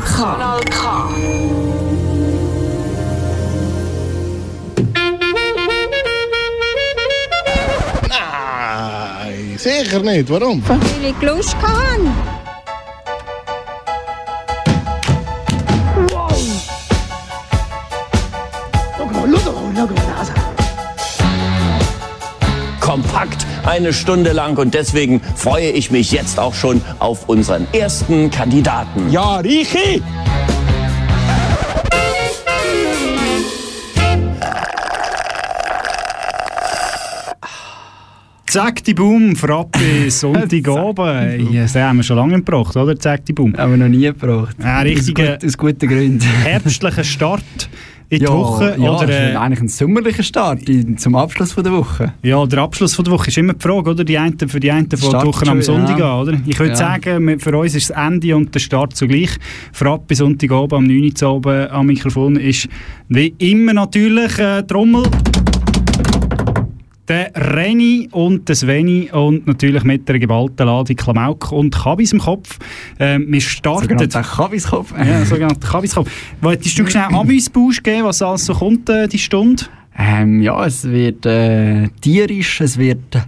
Kanal K. Nein, sicher nicht. Warum? Weil ich Lust eine Stunde lang und deswegen freue ich mich jetzt auch schon auf unseren ersten Kandidaten. Ja, Richi! Zack die Boom, Frappe, Sonntagabend. ja, das haben wir schon lange gebracht, oder? Zack die Boom. Haben wir noch nie gebraucht. Ein richtiger, aus, gut, aus guten Gründen. herbstlicher Start in die ja, Woche. Ja, oder, äh, eigentlich ein sommerlicher Start in, zum Abschluss von der Woche. ja, der Abschluss von der Woche ist immer die Frage, oder? Die einen, für die einen die Start Woche am Sonntag ja. an, oder? Ich würde Ja. sagen, für uns ist das Ende und der Start zugleich. Frappe Sonntagabend am 9 Uhr oben am Mikrofon ist wie immer natürlich äh, Trommel. Der Reni und der Sveni und natürlich mit der geballten Ladung Klamauk und Kabis im Kopf. Ähm, wir starten... Sogenannter Kabiskopf. Ja, sogenannter Kabiskopf. Wolltest du schnell Amüsbusch geben, was alles so kommt, äh, die Stunde? Ähm, ja, es wird äh, tierisch, es wird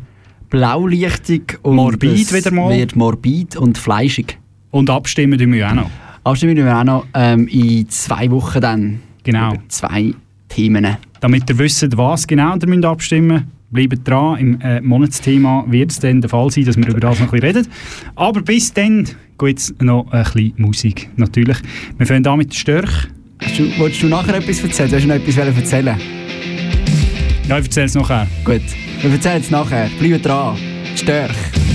blaulichtig und Morbid es wieder mal. wird morbid und fleischig. Und abstimmen tun wir auch noch. Abstimmen wir auch noch ähm, in zwei Wochen dann. Genau. Über zwei Themen. Damit ihr wisst, was genau ihr müsst abstimmen müsst, bleibt dran. Im äh, Monatsthema wird es dann der Fall sein, dass wir über das noch ein bisschen reden. Aber bis dann geht es noch ein bisschen Musik. Natürlich. Wir fangen an mit Störch. Du, wolltest du nachher etwas erzählen? Du hast noch etwas erzählen Ja, ich erzähle es nachher. Gut, wir erzählen es nachher. Bleib dran. Störch.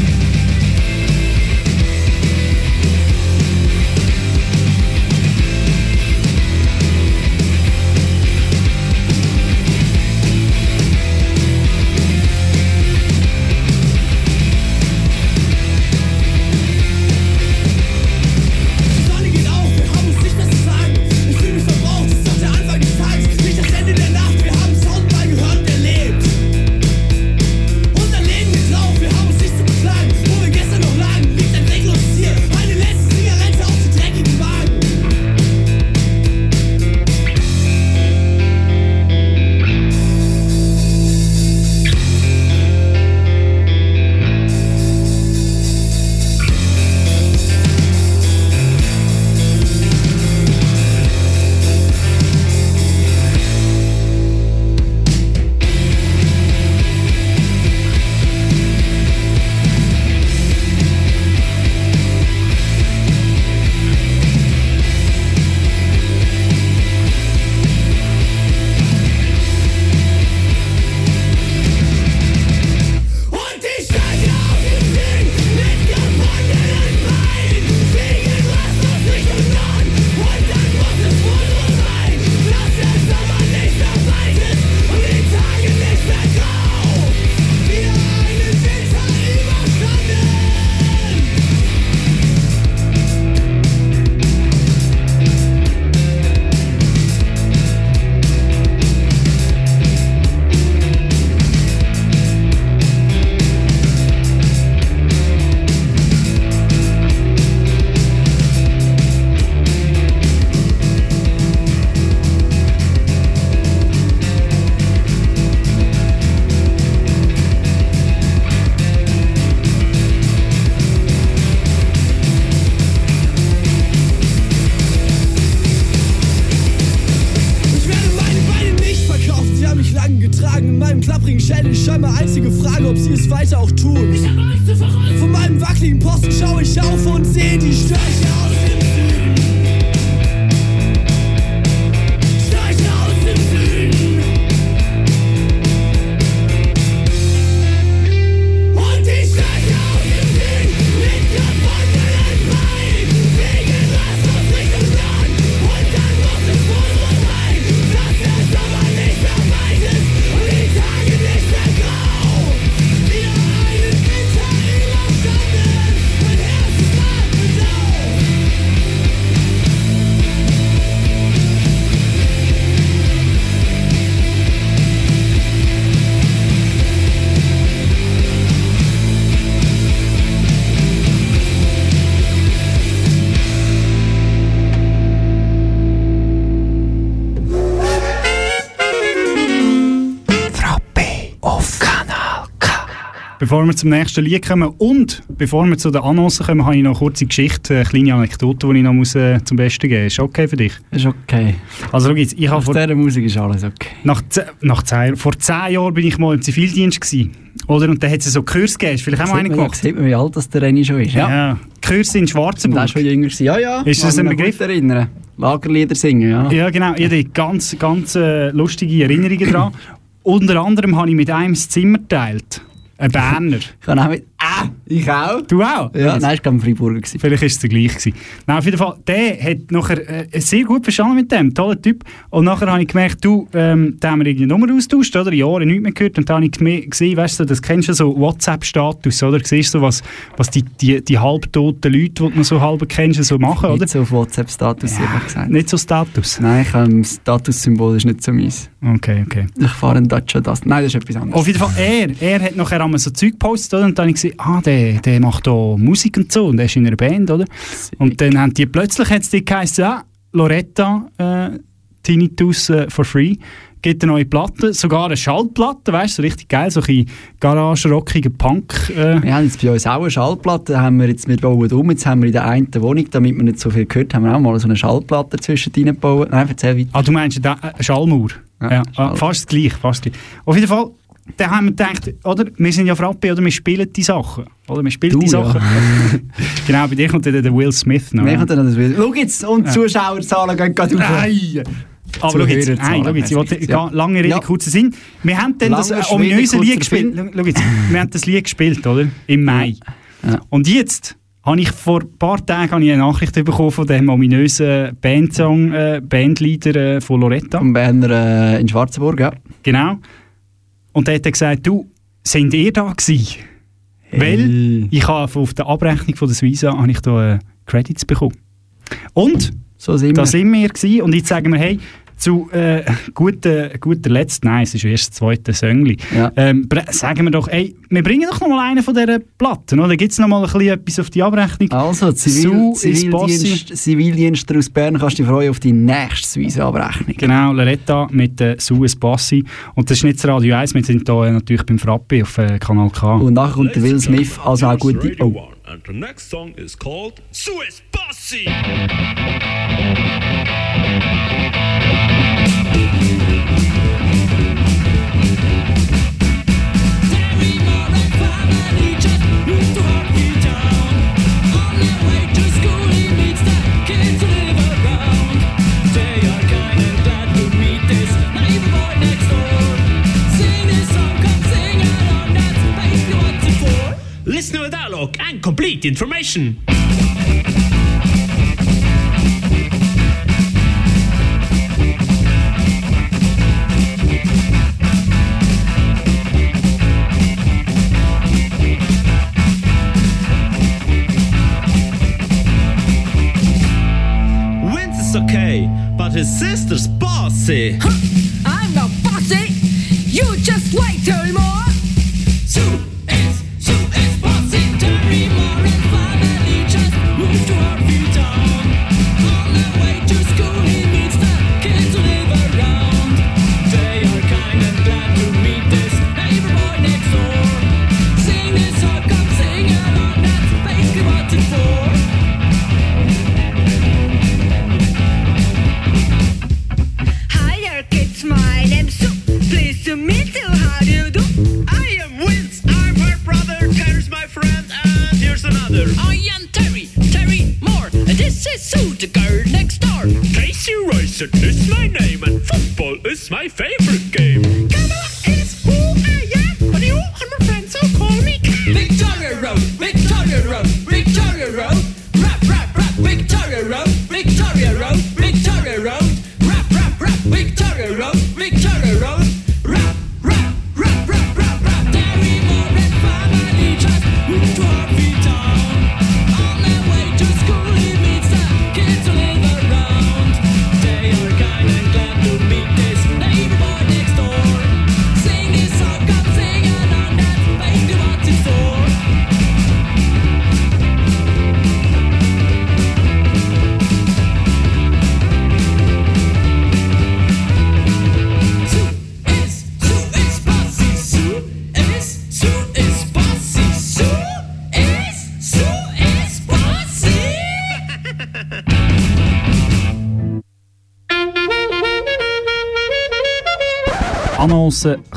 Bevor wir zum nächsten Lied kommen und bevor wir zu den Annoncen kommen, habe ich noch eine kurze Geschichte, eine kleine Anekdote, die ich noch muss, äh, zum Besten geben muss. Ist okay für dich? Ist okay. Also schau jetzt, ich habe vor, dieser Musik ist alles okay. nach, nach zehn, vor zehn Jahren bin ich mal im Zivildienst gewesen. Oder? Und da hat es so Kurs gegeben. Vielleicht auch mal einen gemacht? sieht man, wie alt das der Renny schon ist. Ja. Ja. Kurs in Schwarzenburg. der schon jünger gewesen. Ja, ja. Ist das Kann ein Begriff? erinnern. Lagerlieder singen, ja. Ja, genau. Ich habe ganz, ganz äh, lustige Erinnerungen daran. Unter anderem habe ich mit einem das Zimmer geteilt. Ein Berner. Ich kann auch mit... Ah, ich auch. Du auch? Ja, nein, ich war Freiburger. gewesen. Vielleicht war es der gleich. Gewesen. Nein, auf jeden Fall, der hat nachher äh, sehr gut verstanden mit dem. Toller Typ. Und nachher habe ich gemerkt, du, ähm, da haben wir irgendeine Nummer austauscht, oder? Jahre nichts mehr gehört. Und dann habe ich gesehen, weißt du, das kennst du so WhatsApp-Status, oder? Siehst du, was, was die, die, die halbtoten Leute, die noch so halb kennst, so machen, oder? Nicht so auf WhatsApp-Status, ehrlich gesagt. Nicht so Status. Nein, ich, ähm, Statussymbol ist nicht so meins. Okay, okay. Ich fahre einen Dacia das. Nein, das ist etwas anderes. Auf jeden Fall, er, er hat nachher einmal so Zeug gepostet, oder? Und dann habe ich gesehen, ah, der, der macht da Musik und so, und er ist in einer Band, oder? Und dann haben die plötzlich hat's die geheißen, ja, Loretta, äh, Tinnitus äh, for free, gibt eine neue Platte, sogar eine Schallplatte, weißt du, so richtig geil, so ein garage-rockiger Punk. Äh, Wir haben jetzt bei uns auch eine Schallplatte, haben wir jetzt, wir bauen um, jetzt haben wir in der einen Wohnung, damit wir nicht so viel gehört haben, wir auch mal so eine Schallplatte zwischen gebaut. Nein, erzähl weiter. Ah, du meinst eine Schallmauer? Ja, Ja, Schall- ah, fast gleich, fast gleich. Auf jeden Fall, dann haben wir gedacht, oder, wir sind ja Frappe, oder wir spielen die Sachen. Oder, wir spielen Du, die ja. Sachen. genau, bei dir kommt dann der Will Smith noch. Ja. kommt noch das Bild? Schau jetzt, und die Zuschauerzahlen gehen gerade. Nein! Aber schau jetzt, Zuhörerzahlen, nein, schau jetzt, ich wollte ja. lange Rede, Ja. kurzer Sinn. Wir haben dann das äh, Schwede, ominöse kurzer Lied gespielt. Schau jetzt, wir haben das Lied gespielt, oder? Im Mai. Ja. Und jetzt habe ich vor ein paar Tagen habe ich eine Nachricht bekommen von dem ominösen Bandsong, äh, Bandleader äh, von Loretta. Am Berner äh, in Schwarzenburg, ja. Genau. Und der hat dann gesagt, du, sind ihr da gewesen? Weil ich habe auf der Abrechnung von der Suiza habe ich da äh, Credits bekommen. Und So sind da wir. sind wir gewesen. und jetzt sagen wir, hey, zu äh, guter, guter Letzt, nein, es ist erst das zweite Söngli, Ja. ähm, sagen wir doch, hey, wir bringen doch noch mal einen von dieser Platten, oder? Gibt es noch mal ein bisschen etwas auf die Abrechnung? Also, Zivil, Zivildienst, Zivildienst aus Bern kannst du dich freuen auf die nächste Suisse-Abrechnung. Genau, Loretta mit äh, Suez Bassi. Und das ist nicht das Radio 1, wir sind hier äh, natürlich beim Frappe auf äh, Kanal K. Und nachher kommt der Will Smith, also auch gute... Oh. And the next song is called Swiss Bossy. Listen dialogue and complete information. Okay, but his sister's bossy. I'm not bossy. You just wait till more. Sue This Sue, the girl next door. Casey Racing is my name, and football is my favorite game.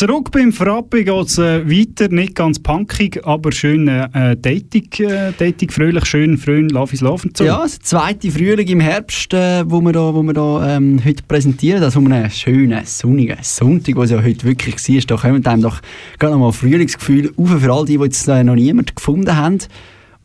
Zurück beim Frappe geht es äh, weiter, nicht ganz punkig, aber schön äh, Dating, äh, Dating fröhlich, schön, is Love und so. Ja, das zweite Frühling im Herbst, äh, wo wir da, wo wir da ähm, heute präsentieren, das um einen schönen, sonnigen Sonntag, wo es ja heute wirklich war, da kommen einem doch gerade nochmal Frühlingsgefühl auf für all die, die jetzt äh, noch niemand gefunden haben.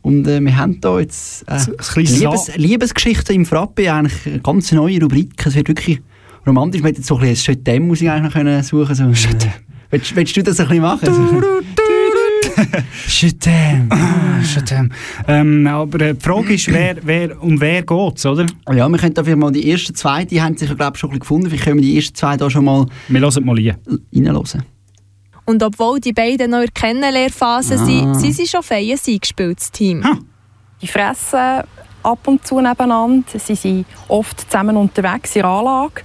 Und äh, wir haben da jetzt äh, Liebes, Liebesgeschichte im Frappe, eigentlich eine ganz neue Rubrik. Es wird wirklich romantisch. Wir hätten jetzt so ein bisschen Schöttem-Musik eigentlich noch können suchen so, äh, willst, willst du das ein bisschen machen? Schöttem. Ah, Schade. ähm, aber äh, die Frage ist, wer, wer, um wer geht es, oder? Ja, wir können da vielleicht mal die ersten zwei, die haben sich glaube ich, schon ein bisschen gefunden. Vielleicht können wir die ersten zwei da schon mal Wir hören mal rein. reinhören. Und obwohl die beiden noch in der Kennenlernphase sind, sind sie schon fein das Team. Die fressen ab und zu nebeneinander. Sie sind oft zusammen unterwegs in der Anlage.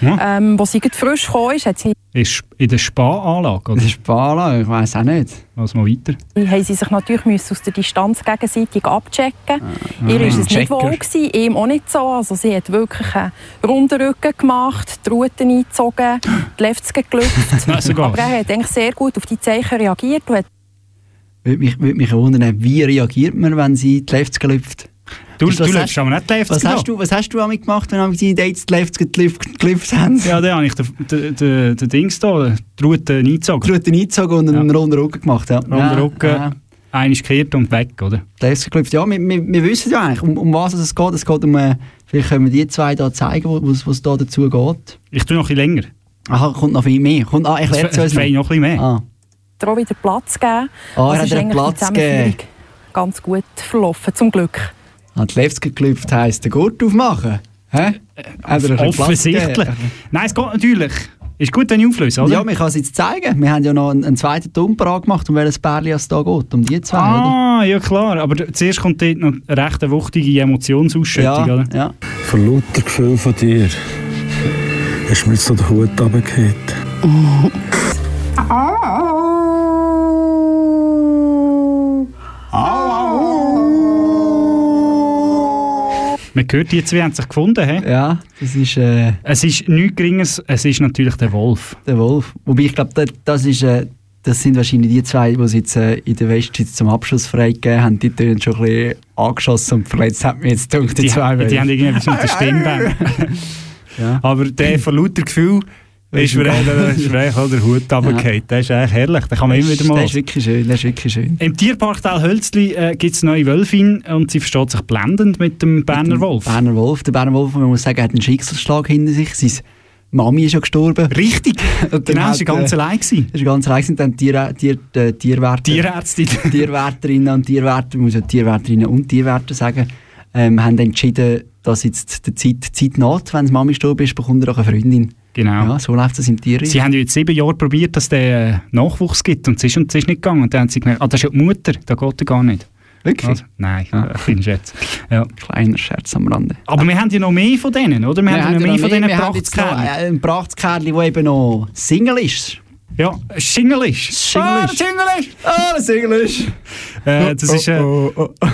Ja. Ähm, wo sie gerade frisch gekommen ist, hat sie, Ist in der Spa-Anlage, oder? Das ist Bala, ich weiß auch nicht. Also mal weiter. haben sie sich natürlich müssen aus der Distanz gegenseitig abchecken Ihr ist es nicht Checker. wohl gewesen, ihm auch nicht so. Also sie hat wirklich einen runden Rücken gemacht, die Ruten eingezogen, die Leftzke gelüpft. Aber er hat eigentlich sehr gut auf die Zeichen reagiert Würde mich, würde mich wundern, wie reagiert man, wenn sie die Lefts gelüpft? Du, Was du hast- läufst aber nicht die Lefts Was hast, du, was hast du damit gemacht, wenn deine Dates die Lefts gelüpft haben? Ja, dann habe ich den, den, den, den Dings da, die Route Die eingezogen. Route eingezogen und einen runden Rücken gemacht. Ja. Runden Ja, Rücken. Ja. Einer ist gekehrt und weg, oder? Die Lefts gelüpft. Ja, wir, wir, wir wissen ja eigentlich, um, um was es geht. Es geht um, äh, vielleicht können wir die zwei da zeigen, was was da dazu geht. Ich tue noch ein bisschen länger. Aha, kommt noch viel mehr. Kommt, ah, Es erklärt es uns noch. noch ein bisschen mehr. Ah. auch wieder Platz gegeben. Ah, er hat eigentlich Platz die gegeben. ganz gut verlaufen, zum Glück. Ah, die Lefts gelüpft heisst, den Gurt aufmachen. Hä? Er Platz Offensichtlich. Nein, es geht natürlich. Ist gut, wenn ich auflöse, oder? Ja, man kann es jetzt zeigen. Wir haben ja noch einen, einen zweiten Ton gemacht, um welches Pärchen es da geht. Um die zwei, oder? ah, ja klar. Aber zuerst kommt dort noch eine recht wuchtige Emotionsausschüttung, Ja, oder? ja. Vor lauter Gefühl von dir ist mir so der Hut runtergefallen. Man hört, die zwei haben sich gefunden. He? Ja, das ist äh, Es ist nichts Geringes, es ist natürlich der Wolf. der Wolf. Wobei ich glaube, das, das, ist, äh, das sind wahrscheinlich die zwei, die es jetzt äh, in der Westschweiz zum Abschluss freigegeben haben. Die tönen schon ein bisschen angeschossen und verletzt, hat mir jetzt gedacht, die, Die, zwei. die, haben irgendetwas mit der Stimmbänder. Ja. Aber der von lauter Gefühl ist mir ist mir eigentlich der Hut runtergefallen. Der ist eigentlich herrlich, den kann man immer wieder mal Das ist wirklich schön, das ist wirklich schön. Im Tierpark Tal Hölzli äh, gibt es neue Wölfin und sie versteht sich blendend mit dem Berner Wolf. Berner Wolf. Der Berner Wolf, man muss sagen, hat einen Schicksalsschlag hinter sich. Seine Mami ist ja gestorben. Richtig, Und genau, hat, sie war ganz äh, allein. Das ist ganz reich. Und dann Tier, Tier, äh, Tierwärter. Tierärztin. Tierwärterinnen und Tierwärter, muss ja Tierwärterinnen und Tierwärter sagen, ähm, haben entschieden, dass jetzt die Zeit, Zeit naht, wenn die Mami gestorben ist, bekommt er auch eine Freundin. Genau. Ja, so läuft das im Tier. Sie haben ja jetzt sieben Jahre probiert, dass der äh, Nachwuchs gibt und es ist, und es ist nicht gegangen. Und dann haben sie gemerkt, ah, das ist ja die Mutter, da geht er gar nicht. Wirklich? Also, nein, Ah. äh, kleiner Scherz. Ja. Kleiner Scherz am Rande. Aber wir haben ja noch mehr von denen, oder? Wir, haben ja noch mehr von denen wir äh, einen Prachtkerl, der eben noch Single ist. Ja, Schingel ist. Ah, ist. Schingel ist. Ah, Single ist. Äh, das ist, äh, oh, oh, oh.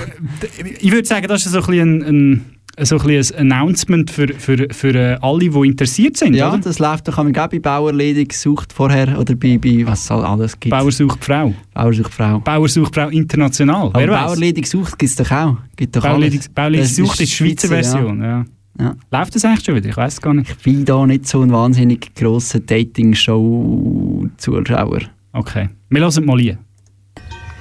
ich würde sagen, das ist so ein bisschen ein, ein, so ein, ein Announcement für, für, für äh, alle, die interessiert sind, Ja, oder? das läuft doch bei Bauerledig sucht vorher oder bei, bei was es alles gibt. Bauer sucht Frau. Bauer sucht Frau. Bauer sucht Frau international. Aber Wer? Bauerledig sucht gibt es doch auch. Gibt doch Bauerledig. Bauerledig sucht ist die Schweizer Schweizer, ja. Version. Ja. Ja. Läuft das eigentlich schon wieder? Ich weiß es gar nicht. Ich bin da nicht so ein wahnsinnig grosser Dating-Show-Zuschauer. Okay. Wir hören mal rein.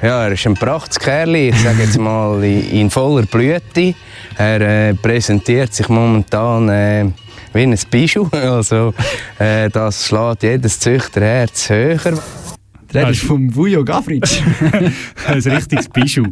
Ja, er ist ein Prachtskerl, ich sage jetzt mal in, voller Blüte. Er äh, präsentiert sich momentan äh, wie ein Bischof. Also, äh, das schlägt jedes Züchterherz höher. Der ist vom Vujo Gavric. ein richtiges Bischof.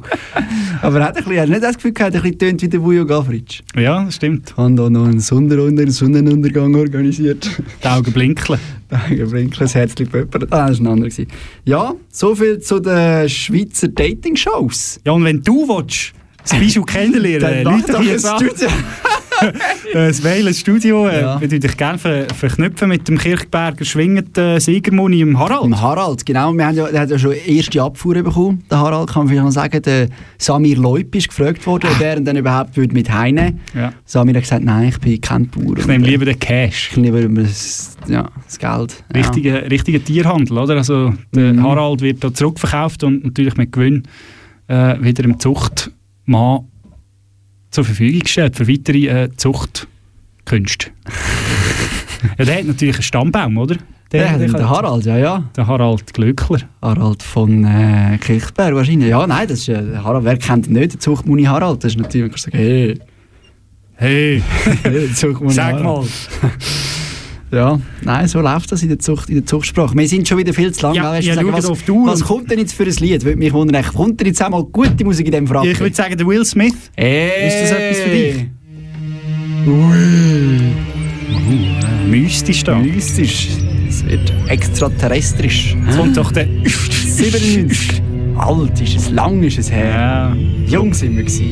Aber er hat, ein bisschen, hat nicht das Gefühl gehabt, er hat ein bisschen tönt wie der Vujo Gavric. Ja, das stimmt. Haben da noch einen Sonnenunder Sonnenuntergang organisiert. Die Augen blinkeln. Danke, Brinkel, das Herzchen pöppert. Ah, das war ein anderer. Ja, soviel zu den Schweizer Dating-Shows. Ja, und wenn du willst, das Bijou kennenlernen, Dann Leute doch jetzt. Studio. Das Mail ins Studio. Äh, Ja. Wir würden dich gerne ver verknüpfen mit dem Kirchberger schwingenden Siegermuni im Harald. Im Harald, genau. Wir haben ja, der hat ja schon erste Abfuhr bekommen. Der Harald kann man vielleicht noch sagen, der Samir Leup ist gefragt worden, ob er dann überhaupt würde mit heimnehmen Ja. Samir hat gesagt, nein, ich bin kein Bauer. Ich nehme lieber den Cash. Ich nehme lieber das, ja, das Geld. Ja. Richtiger richtige Tierhandel, oder? Also der Mhm. Harald wird da zurückverkauft und natürlich mit Gewinn äh, wieder dem Zuchtmann zur Verfügung gestellt für weitere äh, Zuchtkünste. ja, der hat natürlich einen Stammbaum, oder? Der, der, der Harald, ja, ja. der Harald Glöckler. Harald von äh, Kirchberg wahrscheinlich. Ja, nein, das ist, äh, Harald, wer kennt ihn nicht, der Zuchtmuni Harald? Das ist natürlich, man kann sagen, hey, Hey, sag mal. Ja, nein, so läuft das in der, Zucht, in der Zuchtsprache. Wir sind schon wieder viel zu lang. Ja, Weißt ja, sagen, was, was kommt denn jetzt für ein Lied? Würde mich wundern. Kommt denn jetzt einmal gute Musik in dem Fragen? Ich würde sagen, der Will Smith. Hey. Ist das etwas für dich? Mystisch da. Mystisch. Es wird extraterrestrisch. Jetzt kommt doch der... 97. Alt ist es, lang ist es her. Ja. Jung sind wir gewesen.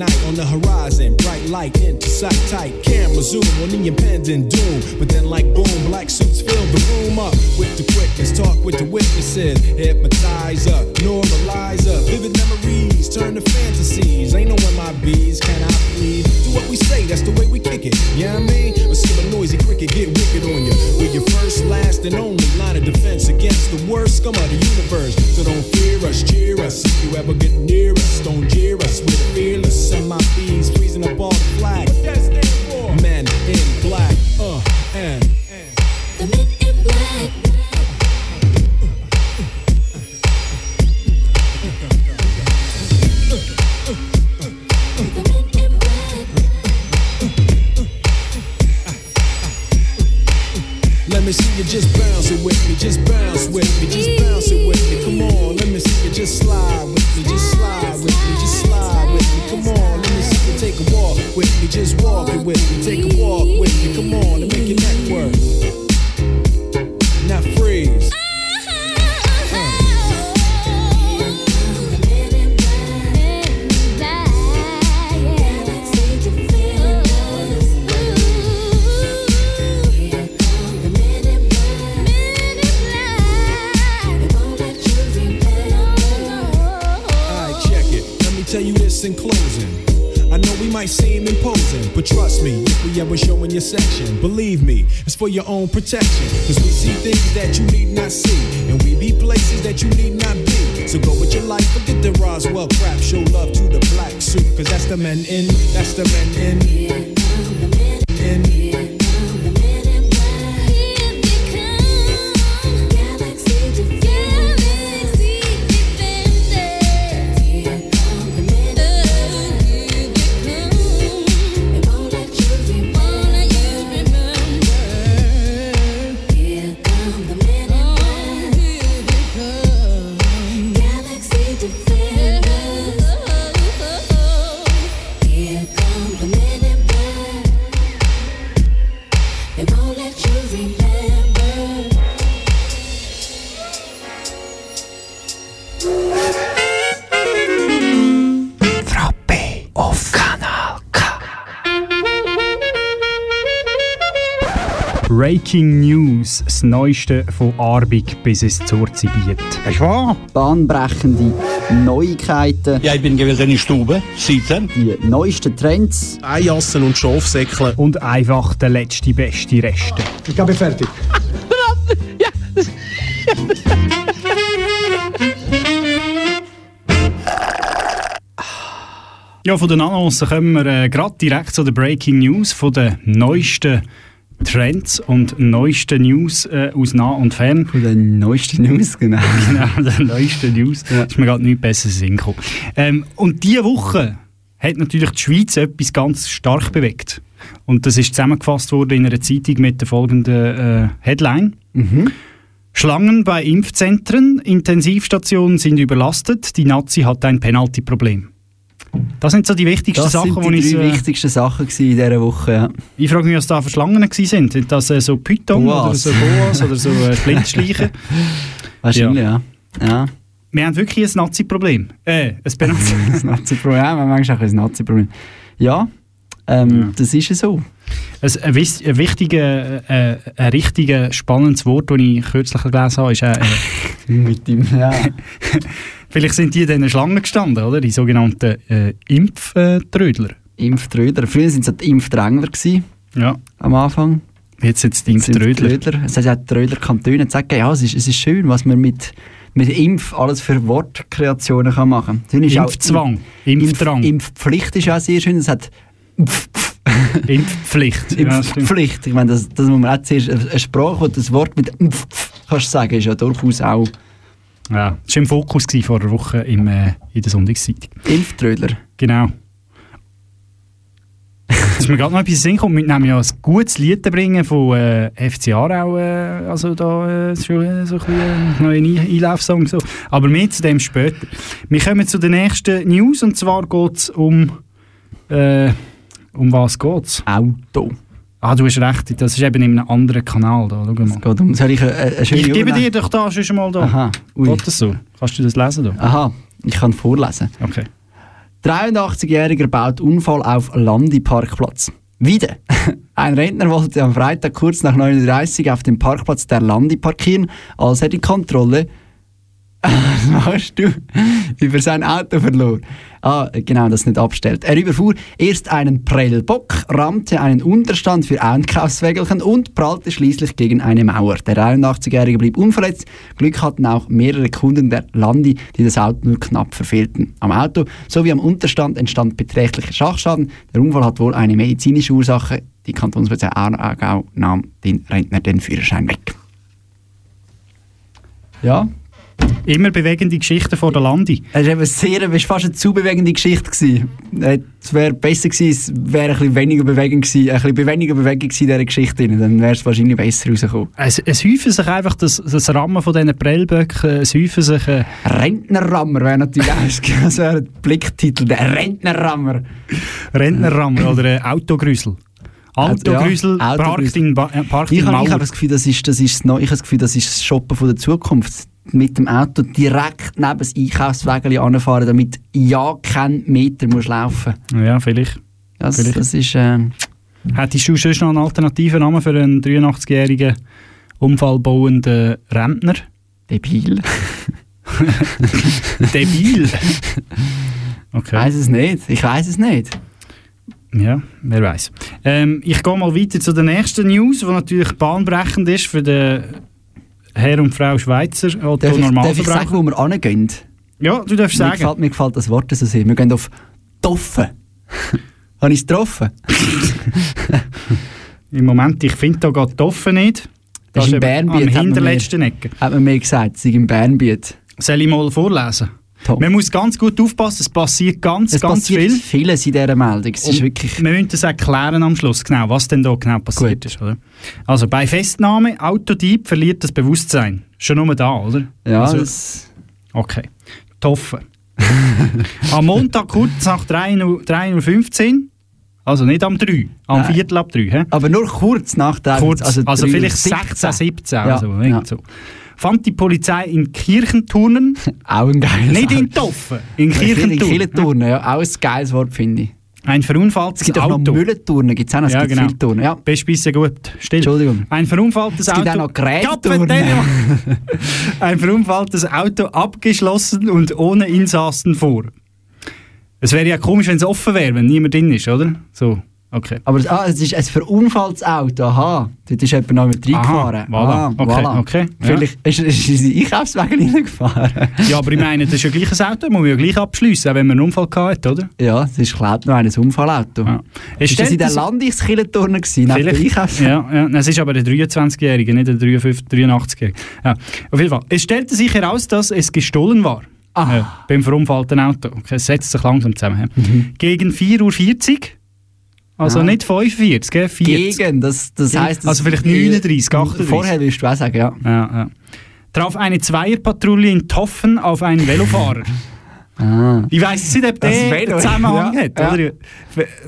Night on the horizon, bright light into sight tight. Camera zoom on the impending doom. But then, like boom, black suits fill the room up with the quickness. Talk with the witnesses, hypnotize up, normalize up. Vivid memories turn to fantasies. Ain't no MIBs, can I please? Do what we say, that's the way we kick it. Yeah, I mean, or see a noisy cricket get wicked on you. We're your first, last, and only line of defense against the worst scum of the universe. So don't fear us, cheer us. If you ever get near us, don't jeer us. We're fearless. MIBs freezing up all the flag men in with. Me, take for your own protection. Cause we see things that you need not see, and we be places that you need not be. So go with your life, forget the Roswell crap, show love to the black suit, cause that's the men in, Breaking News, das Neueste von Arbig bis ins Zurzibiet. Das ist wahr. Bahnbrechende Neuigkeiten. Ja, ich bin gewesen in der Stube, sitzen. Die neuesten Trends. Eijassen und Schafsäckle. Und einfach der letzte beste Reste. Ich bin fertig. Ja, von den Annoncen kommen wir äh, gerade direkt zu den Breaking News, von den neuesten Trends und neuesten News äh, aus nah und fern. Von den neuesten News, genau. genau, den neuesten News. Ist mir gerade nichts Besseres in. Ähm, und diese Woche hat natürlich die Schweiz etwas ganz stark bewegt. Und das ist zusammengefasst worden in einer Zeitung mit der folgenden äh, Headline. Schlangen bei Impfzentren, Intensivstationen sind überlastet, die Nazi hat ein Penalty-Problem. Das sind so die wichtigsten Das Sachen, sind die die ich... drei Äh, wichtigsten Sachen in dieser Woche. Ja. ich frage mich, was da für Schlangen gewesen sind. Das äh, so Python oder so Boas oder so äh, Blindschleichen? Wahrscheinlich, ja. ja. Wir haben wirklich ein Nazi-Problem. Äh, ein das Nazi-Problem. Ja, man manchmal auch ein Nazi-Problem. Ja, ähm, das ist ja so. Ein, ein, ein, wichtiger, äh, ein richtig spannendes Wort, das ich kürzlich gelesen habe, ist äh, äh, Mit dem, ja. Vielleicht sind die in diesen Schlangen gestanden, oder? Die sogenannten äh, Impftrödler. Impftrödler. Früher waren es die Impfdrängler gewesen, Ja. am Anfang. Jetzt sind es die Impftrödler. Trödler. Es hat ja die Trödler-Kantone gesagt, ja, es ist, es ist schön, was man mit, mit Impf alles für Wortkreationen kann machen kann. Impfzwang, Impfdrang. Impfpflicht ist auch sehr schön. Es hat Impfpflicht. Impfpflicht. ich meine, das, das muss man auch zuerst, eine Sprache, wo das Wort mit Impf kannst sagen, ist ja durchaus auch Ja, das war im Fokus vor einer Woche im, äh, in der Sonntagszeitung. Impftrödler. Genau. Dass mir gerade noch etwas in den Sinn kommt, wir nehmen ja ein gutes Lied bringen von äh, FC Aarau, äh, also da äh, schon äh, so ein bisschen äh, neuen Ein- Einlaufsong. So. Aber mehr zu dem später. Wir kommen zu der nächsten News und zwar geht es um... Äh, um was geht es? Auto. Ah, du hast recht, das ist eben in einem anderen Kanal. Da. Schau mal. Geht um, soll ich eine, eine schöne Ich gebe dir doch da schon mal da. Aha, ui. Geht das so? Kannst du das lesen da? Aha, ich kann vorlesen. Okay. 83-Jähriger baut Unfall auf Landi-Parkplatz. Wieder. Ein Rentner wollte am Freitag kurz nach 9.30 Uhr auf dem Parkplatz der Landi parkieren, als er die Kontrolle was machst du? Über sein Auto verlor. Ah, genau, das nicht abstellt. Er überfuhr erst einen Prellbock, rammte einen Unterstand für Einkaufswägelchen und prallte schließlich gegen eine Mauer. Der 83-Jährige blieb unverletzt. Glück hatten auch mehrere Kunden der Landi, die das Auto nur knapp verfehlten. Am Auto sowie am Unterstand entstand beträchtlicher Schachschaden. Der Unfall hat wohl eine medizinische Ursache. Die Kantonspolizei Aargau nahm den Rentner den Führerschein weg. Ja, Immer bewegende Geschichten vor der Landi. Es war sehr, es fast eine zu bewegende Geschichte. Gewesen. Äh, Es wäre besser gewesen, es wäre ein bisschen weniger Bewegung gewesen, ein bisschen weniger Bewegung gewesen in dieser Geschichte. Dann wäre es wahrscheinlich besser rausgekommen. Es, es häufen sich einfach das, das Rammen von diesen Prellböcken, es häufen sich... Äh, Rentnerrammer wäre natürlich auch, das wäre ein Blicktitel, der Rentnerrammer. Rentnerrammer oder äh, Autogrüsel. Autogrüsel Ja, parkt Autogrüsel. in, ba äh, parkt Ich in habe ich Mauer. habe das Gefühl, das ist, das ist, das Neu- ich habe das Gefühl, das ist das Shoppen von der Zukunft. Mit dem Auto direkt neben das Einkaufswägel anfahren, damit ja kein Meter musst laufen Ja, vielleicht. Das, Vielleicht. das ist... Äh, Hättest du sonst noch einen alternativen Namen für einen 83-jährigen unfallbauenden Rentner? Debil. Debil? Ich Okay. weiß es nicht. Ich weiß es nicht. Ja, wer weiß. Ähm, ich gehe mal weiter zu der nächsten News, die natürlich bahnbrechend ist für den Herr und Frau Schweizer Otto Darf ich, darf ich Normalverbraucher. sagen, wo wir hingehen? Ja, du darfst Mir sagen. gefällt, mir gefällt das Wort so sehr. Wir gehen auf Toffen. Habe ich es getroffen? Im Moment, ich finde da gerade die Offen nicht. Das ist eben in Bernbiet, Am hinterletzten Ecke. Hat man mir gesagt, es sei im Bernbiet. Soll ich mal vorlesen? Man muss ganz gut aufpassen, es passiert ganz, Es ganz passiert viel. vieles in dieser Meldung. Es ist wirklich... Wir müssen das erklären am Schluss, genau, was denn da genau passiert ist. Oder? Also bei Festnahme, Autodieb verliert das Bewusstsein. Schon nur da, oder? Ja, also, Okay. Toffe. am Montag kurz nach 3.15 Uhr, 3.15 Uhr, also nicht am 3, am Nein. Viertel ab 3. He? aber nur kurz nach der... Kurz, also, drei- vielleicht 17. 16, 17, Ja, also, ja. irgend so. Fand die Polizei in Kirchenturnen, Auch ein geiles nicht in. Toffen, in In Kirchenturnen. Kirchenturnen, ja. Auch ein geiles Wort, finde ich. Ein verunfalltes Es gibt auch noch Auto. Müllturnen, gibt es auch noch, es Ja, gibt genau. Turnen. Ja. Bist bisschen gut. Still. Entschuldigung. Ein verunfalltes Es gibt Auto. auch noch. Gappentelio. Ein verunfalltes Auto abgeschlossen und ohne Insassen vor. Es wäre ja komisch, wenn es offen wäre, wenn niemand drin ist, oder? So, okay. Aber es- ah, es ist ein Verunfallsauto, aha. Dort ist jemand noch mit reingefahren. voilà. Ah, Okay, voilà. okay, ja. Vielleicht ist, ist, ist in Einkaufswagen reingefahren. Ja, aber ich meine, das ist ja gleich ein Auto, muss man ja gleich abschliessen, auch wenn man einen Unfall hat, oder? Ja, es ist klar noch ein Unfallauto. Es Ist das in der Landeskirchenturnen gewesen, nach der. Einkaufswagen? Ja, ja, es ist aber der 23-Jährige, nicht der 53 83-Jährige. Ja, auf jeden Fall. Es stellte sich heraus, dass es gestohlen war. Ah. Ja, beim verunfallten Auto. Okay, es setzt sich langsam zusammen. ja. Mhm. Gegen 4.40 Uhr. Also Ah. nicht 45, gell? 40. Gegen, das, das heisst... Also vielleicht 39, 38. Vorher willst du auch sagen, ja. Ja, ja. Traf eine Zweierpatrouille in Toffen auf einen Velofahrer. Ah. Ich weiss nicht, ob Das der Velo, Zusammenhang ja, hat. ja. Oder?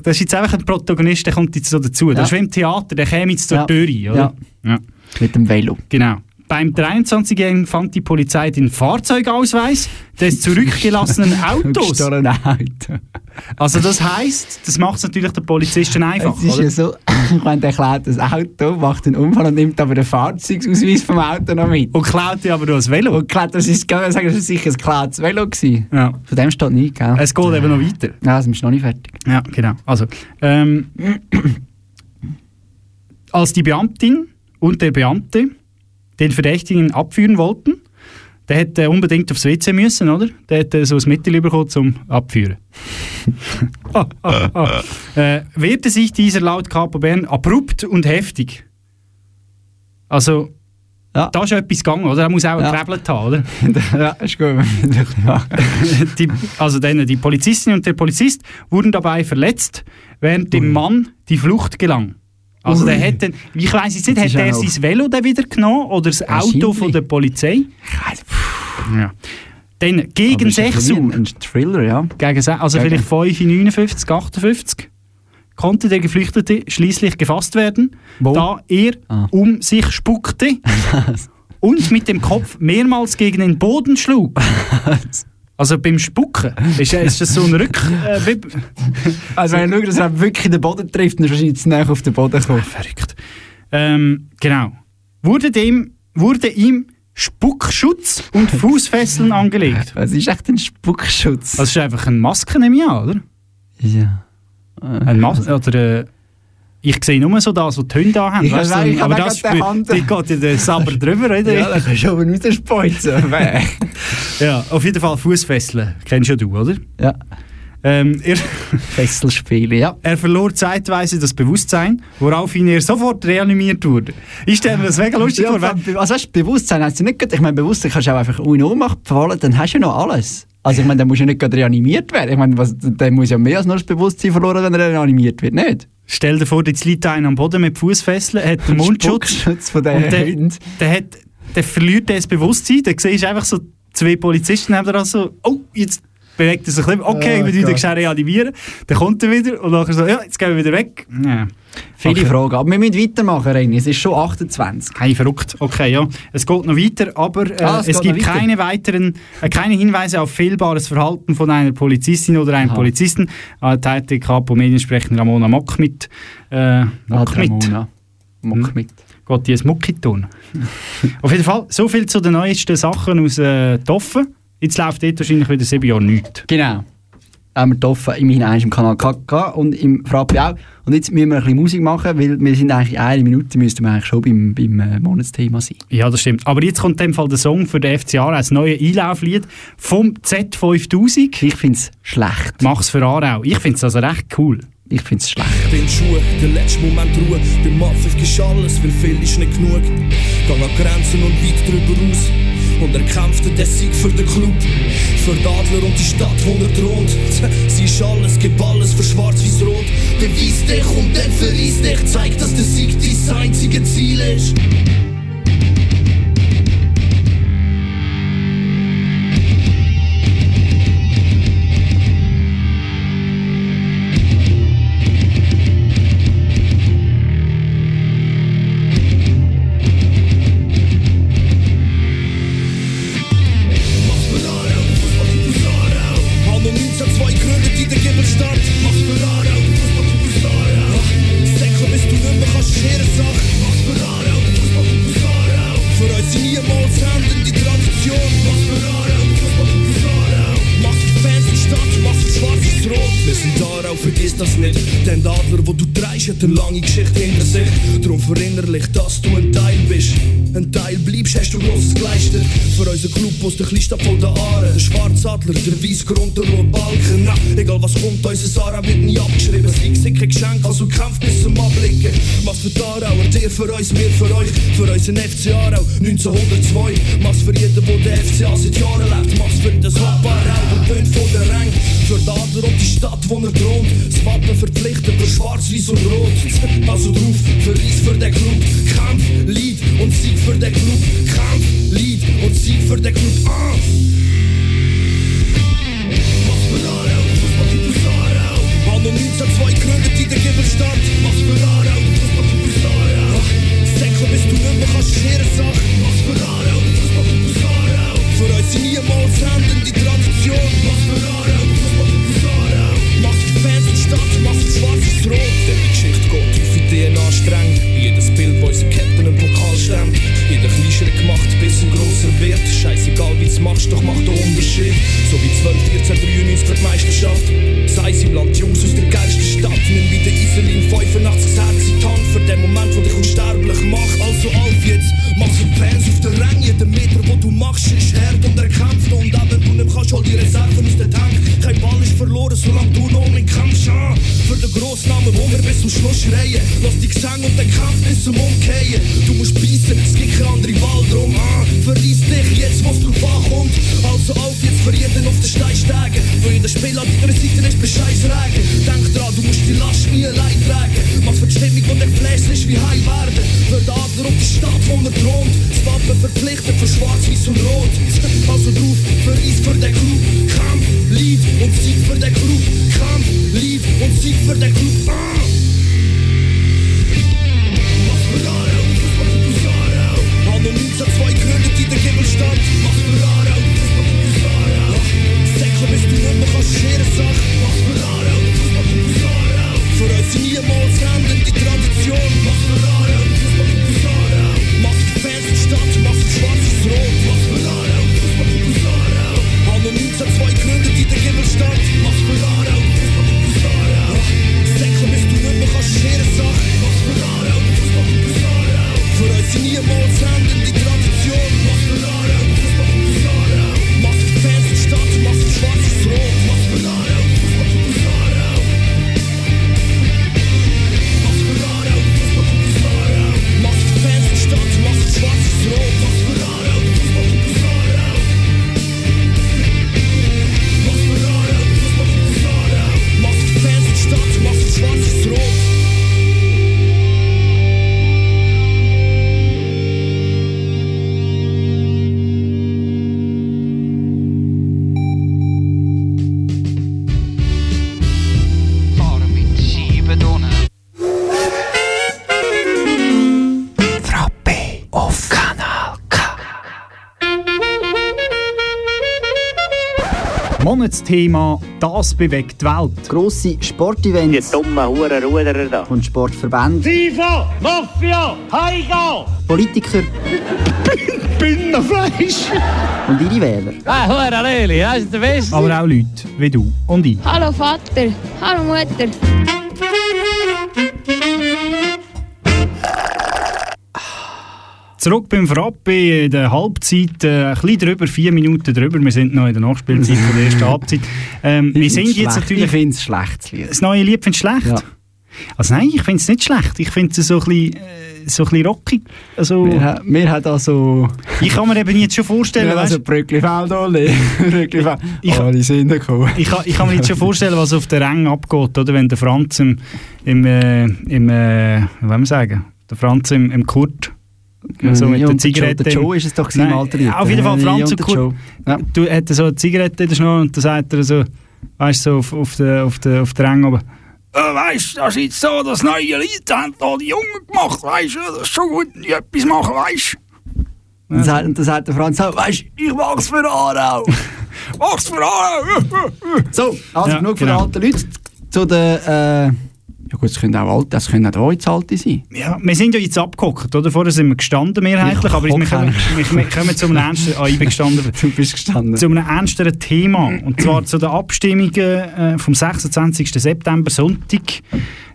Das ist jetzt einfach ein Protagonist, der kommt jetzt so dazu. Das Ja. ist wie im Theater, der käme jetzt zur Ja. Tür, oder? Ja. Mit dem Velo. Genau. Beim 23-Jährigen fand die Polizei den Fahrzeugausweis des zurückgelassenen Autos. Also das heisst, das macht es natürlich den Polizisten einfach, Es ist oder? ja so, ich meine, der klaut das Auto, macht einen Unfall und nimmt aber den Fahrzeugsausweis vom Auto noch mit. Und klaut ja aber nur das Velo. Und klaut, das ist, sagen, das ist sicher ein geklautes Velo gewesen. Ja. Von dem steht nichts, gell? Es geht eben noch weiter. Ja, das ist noch nicht fertig. Ja, genau. Also, ähm, als die Beamtin und der Beamte den Verdächtigen abführen wollten, der hätte unbedingt aufs WC müssen, oder? Der hätte so ein Mittel bekommen zum Abführen. ah, ah, ah. Äh, wehrte sich dieser laut Capo Bern abrupt und heftig. Also, Ja. da ist etwas gegangen, oder? Er muss auch Ja. gekrebelt haben, oder? ja, ist gut, die, also dann, die Polizistin und der Polizist wurden dabei verletzt, während dem Mann die Flucht gelang. Also der Ui. hätte, ich weiß jetzt nicht, Das hat er sein Velo dann wieder genommen oder das Auto Wahrscheinlich. von der Polizei? Ja. Dann gegen Aber ist ein 6 bisschen Uhr, Ein Thriller, ja. gegen, also Gegen- vielleicht 5, 59, 58, konnte der Geflüchtete schließlich gefasst werden, Wo? da er Ah. um sich spuckte und mit dem Kopf mehrmals gegen den Boden schlug. Also beim Spucken, ist, ist das so ein Rück... Äh, Also wenn du schaust, dass er wirklich den Boden trifft, dann ist er wahrscheinlich zu nah auf den Boden gekommen. Verrückt. Ähm, genau. Wurde, dem, wurde ihm Spuckschutz und Fußfesseln angelegt. Was ist echt ein Spuckschutz? Das ist einfach eine Maske, nehme ich an, oder? ja. Eine Mas oder äh, ich sehe nur so das, was die Hunde da haben. Ich weißt ich aber das die geht ja Saber drüber, oder? Ja, da kannst du aber rausspeuzen. Ja, auf jeden Fall Fußfesseln. Kennst ja du, oder? ja. Ähm, er, Fesselspiele, ja. er verlor zeitweise das Bewusstsein, woraufhin er sofort reanimiert wurde. Ich stelle mir das mega lustig ja vor. Also weißt, Bewusstsein hast du nicht Ich meine, Bewusstsein kannst du auch einfach in Ohnmacht fallen, dann hast du ja noch alles. Also ich meine, dann muss ja nicht gerade reanimiert werden. Ich meine, was, der muss ja mehr als nur das Bewusstsein verloren, wenn er reanimiert wird, nicht? stell dir vor, jetzt liegt einer am Boden mit Fußfesseln, hat den Mundschutz. Von den Und der, Hunden. der, hat, der verliert das Bewusstsein. Dann siehst du einfach so zwei Polizisten haben da so, oh, jetzt bewegt er sich ein bisschen. Okay, Oh wir den schnell reanimieren. Dann kommt er wieder und nachher so, ja, jetzt gehen wir wieder weg. Ja. Viele Okay. Fragen. Aber wir müssen weitermachen, Reini. Es ist schon 28. Hey, verrückt. Okay, ja. Es geht noch weiter, aber äh, Ah, es, es gibt weiter. keine weiteren, äh, keine Hinweise auf fehlbares Verhalten von einer Polizistin oder einem Aha. Polizisten. Äh, teilte Capo Mediensprecherin Ramona Mock mit. Äh, Mock mit. Ramona. Mock mit. Geht die ein Mucki tun. Auf jeden Fall, so viel zu den neuesten Sachen aus äh, Toffen. Jetzt läuft dort wahrscheinlich wieder sieben Jahre nichts. Genau. Haben wir getroffen, immerhin eins im Kanal KK und im Frappi auch. Und jetzt müssen wir ein bisschen Musik machen, weil wir sind eigentlich in einer Minute, müssten wir eigentlich schon beim, beim äh, Monatsthema sein. Ja, das stimmt. Aber jetzt kommt in dem Fall der Song für den FCA, ein neues Einlauflied vom Z5000. Ich finde es schlecht. Mach's für Aarau. Ich finde es also recht cool. Ich finde es schlecht. den Schuhe, der letzte Moment Ruhe. Beim Abpfiff ist alles, weil viel ist nicht genug. Gang an Grenzen und weit drüber aus. Und er kämpfte den Sieg für den Club. Für die Adler und die Stadt, wo er thront. Sie ist alles, gib alles für schwarz-weiß-rot. Beweis dich und dann verlies dich. Zeig, dass der Sieg dein einzige Ziel ist. Aus der Kleinstadt von der Aare. Der Schwarzadler, der Weissgrund, der rote Balken. Na, egal was kommt, unser Sarah wird nie abgeschrieben. Das Sieg kein Geschenk, also kämpft bis zum Abblicken. Was für die Aarauer, dir für uns, wir für euch. Für unseren FC Aarau 1902. Mach's für jeden, der den FCA seit Jahren lebt. Mach's für das Hop Aarau, der tönt von der Rang. Für den Adler und die Stadt, wo er thront. Das Wappen verpflichtet für schwarz, weiß und rot. Also drauf, für Reis für den Club. Kampf, Lied und Sieg für den Club. Kampf, und. Ah! Aarau, Fußballclub aus Aarau. Anno 1902 gegründet in der Gibbelstadt. Mach's für Aarau, Fußballclub aus Aarau. Säckle, bis du nicht mehr kannst, ist ihre Sache. Mach's für Aarau, Fußballclub aus Aarau. Für uns sind niemals die Tradition. Mach's für Aarau, Fußballclub aus Aarau. Mach's die Fans der Stadt, mach's für schwarzes Rot. Denn die Geschichte geht tief in DNA streng. Scheißegal, wie du's machst, doch mach den Unterschied. So wie 12, 14, 93 für die Meisterschaft. Sei im Land Jungs aus der geilsten Stadt. Nimm wie der Iselin 85 Herz in die Hand für den Moment, wo dich unsterblich macht. Also auf jetzt, mach's für Fans auf der Rang. Jeder Meter, wo du machst, ist hart und erkämpft. Und auch wenn du nicht kannst, hol die Reserven aus der Tank. Kein Ball ist verloren, solange du noch mit kämpfst. Ah, für den Grossnamen, wo wir bis zum Schluss schreien. Lass die Gesang und den Kampf bis zum Umkehren. Du musst beißen, es gibt keine andere Wahl drum. Ah, verlies dich Also auf jetzt für jeden auf den Stein steigen. Für jeden Spiel an deiner Seite ist Bescheid regen. Denk dran, du musst die Last nie allein tragen. Mach für die Stimmung, die dich flasht, ist wie heim werden. Für den Adler und die Stadt, wo er thront. Das Wappen verpflichtet für schwarz, weiß und rot. Also drauf, für Eis für den Club. Kampf, Lied und Sieg für den Club. Kampf, Lied und Sieg für den Club. Ist ihre Sache. Mach's für Aarau, Fußballclub aus Aarau. Für uns niemals Hemden die Tradition. Mach's für Aarau, Fußballclub aus Aarau. Mach's für die Fans der Stadt, mach's für schwarzes Rot. Mach's für Aarau, Fußballclub aus Aarau. Anno 1902 gegründet in der Gibbelstadt. Mach's für Aarau, Fußballclub aus Aarau. Säckle, bis du nicht mehr kannst, ist ihre Sache. Mach's für Aarau, Fußballclub aus Aarau. Für uns niemals Hemden Monatsthema «Das bewegt die Welt». Grosse Sportevents. Die dummen Hurenruderer da. Und Sportverbände. FIFA, Mafia, Heiga! Politiker. Bündnerfleisch! Und ihre Wähler. Ah, Hure Leli, das ist der Beste. Aber auch Leute wie du und ich. Hallo Vater, hallo Mutter. Zurück beim Frappe in der Halbzeit, äh, ein bisschen drüber, vier Minuten drüber. Wir sind noch in der Nachspielzeit von der ersten Halbzeit. Ähm, wir find's sind jetzt schlecht. natürlich... Ich finde es schlecht, das Lied. Das neue Lied findest du schlecht? Ja. Also nein, ich finde es nicht schlecht. Ich finde es so ein bisschen, äh, so ein bisschen rockig. Also, Wir, wir haben also... ich kann mir eben jetzt schon vorstellen, Wir also Brücklifeld. Brücklifeld. Ich- Oh, die sind gekommen. ich, ich kann mir jetzt schon vorstellen, was auf der Rang abgeht, oder? Wenn der Franz im, im, äh, im äh, wie wollen wir sagen, der Franz im, im Kurt, so mit Ja, der und der Joe- Zigarette. der Joe ist es doch im Lied. Auf jeden Fall Franz und Kurt. Ja. Du hat so eine Zigarette in der Schnur und dann sagt er so, weißt du, so auf, auf der, auf der, auf der Rang oben. Äh, weißt du, das ist so das neue Lied, haben da die Jungen gemacht, weißt du, das ist schon gut, die etwas machen, weißt du. Und dann, und dann sagt der Franz auch, weißt du, ich mach's für Aarau. mach's für Aarau. so, also Ja, genug von genau. den alten Leuten zu den... Äh, Ja gut, das können auch alte, das können auch jetzt alte sein. Ja, wir sind ja jetzt abgehockt, oder? Vorher sind wir gestanden mehrheitlich, Ich aber wir kommen, wir, kommen zu einem ernsten, ah, ich bin gestanden. Du bist gestanden. Zu einem ernsteren Thema, und zwar zu den Abstimmungen äh, vom 26. September, Sonntag,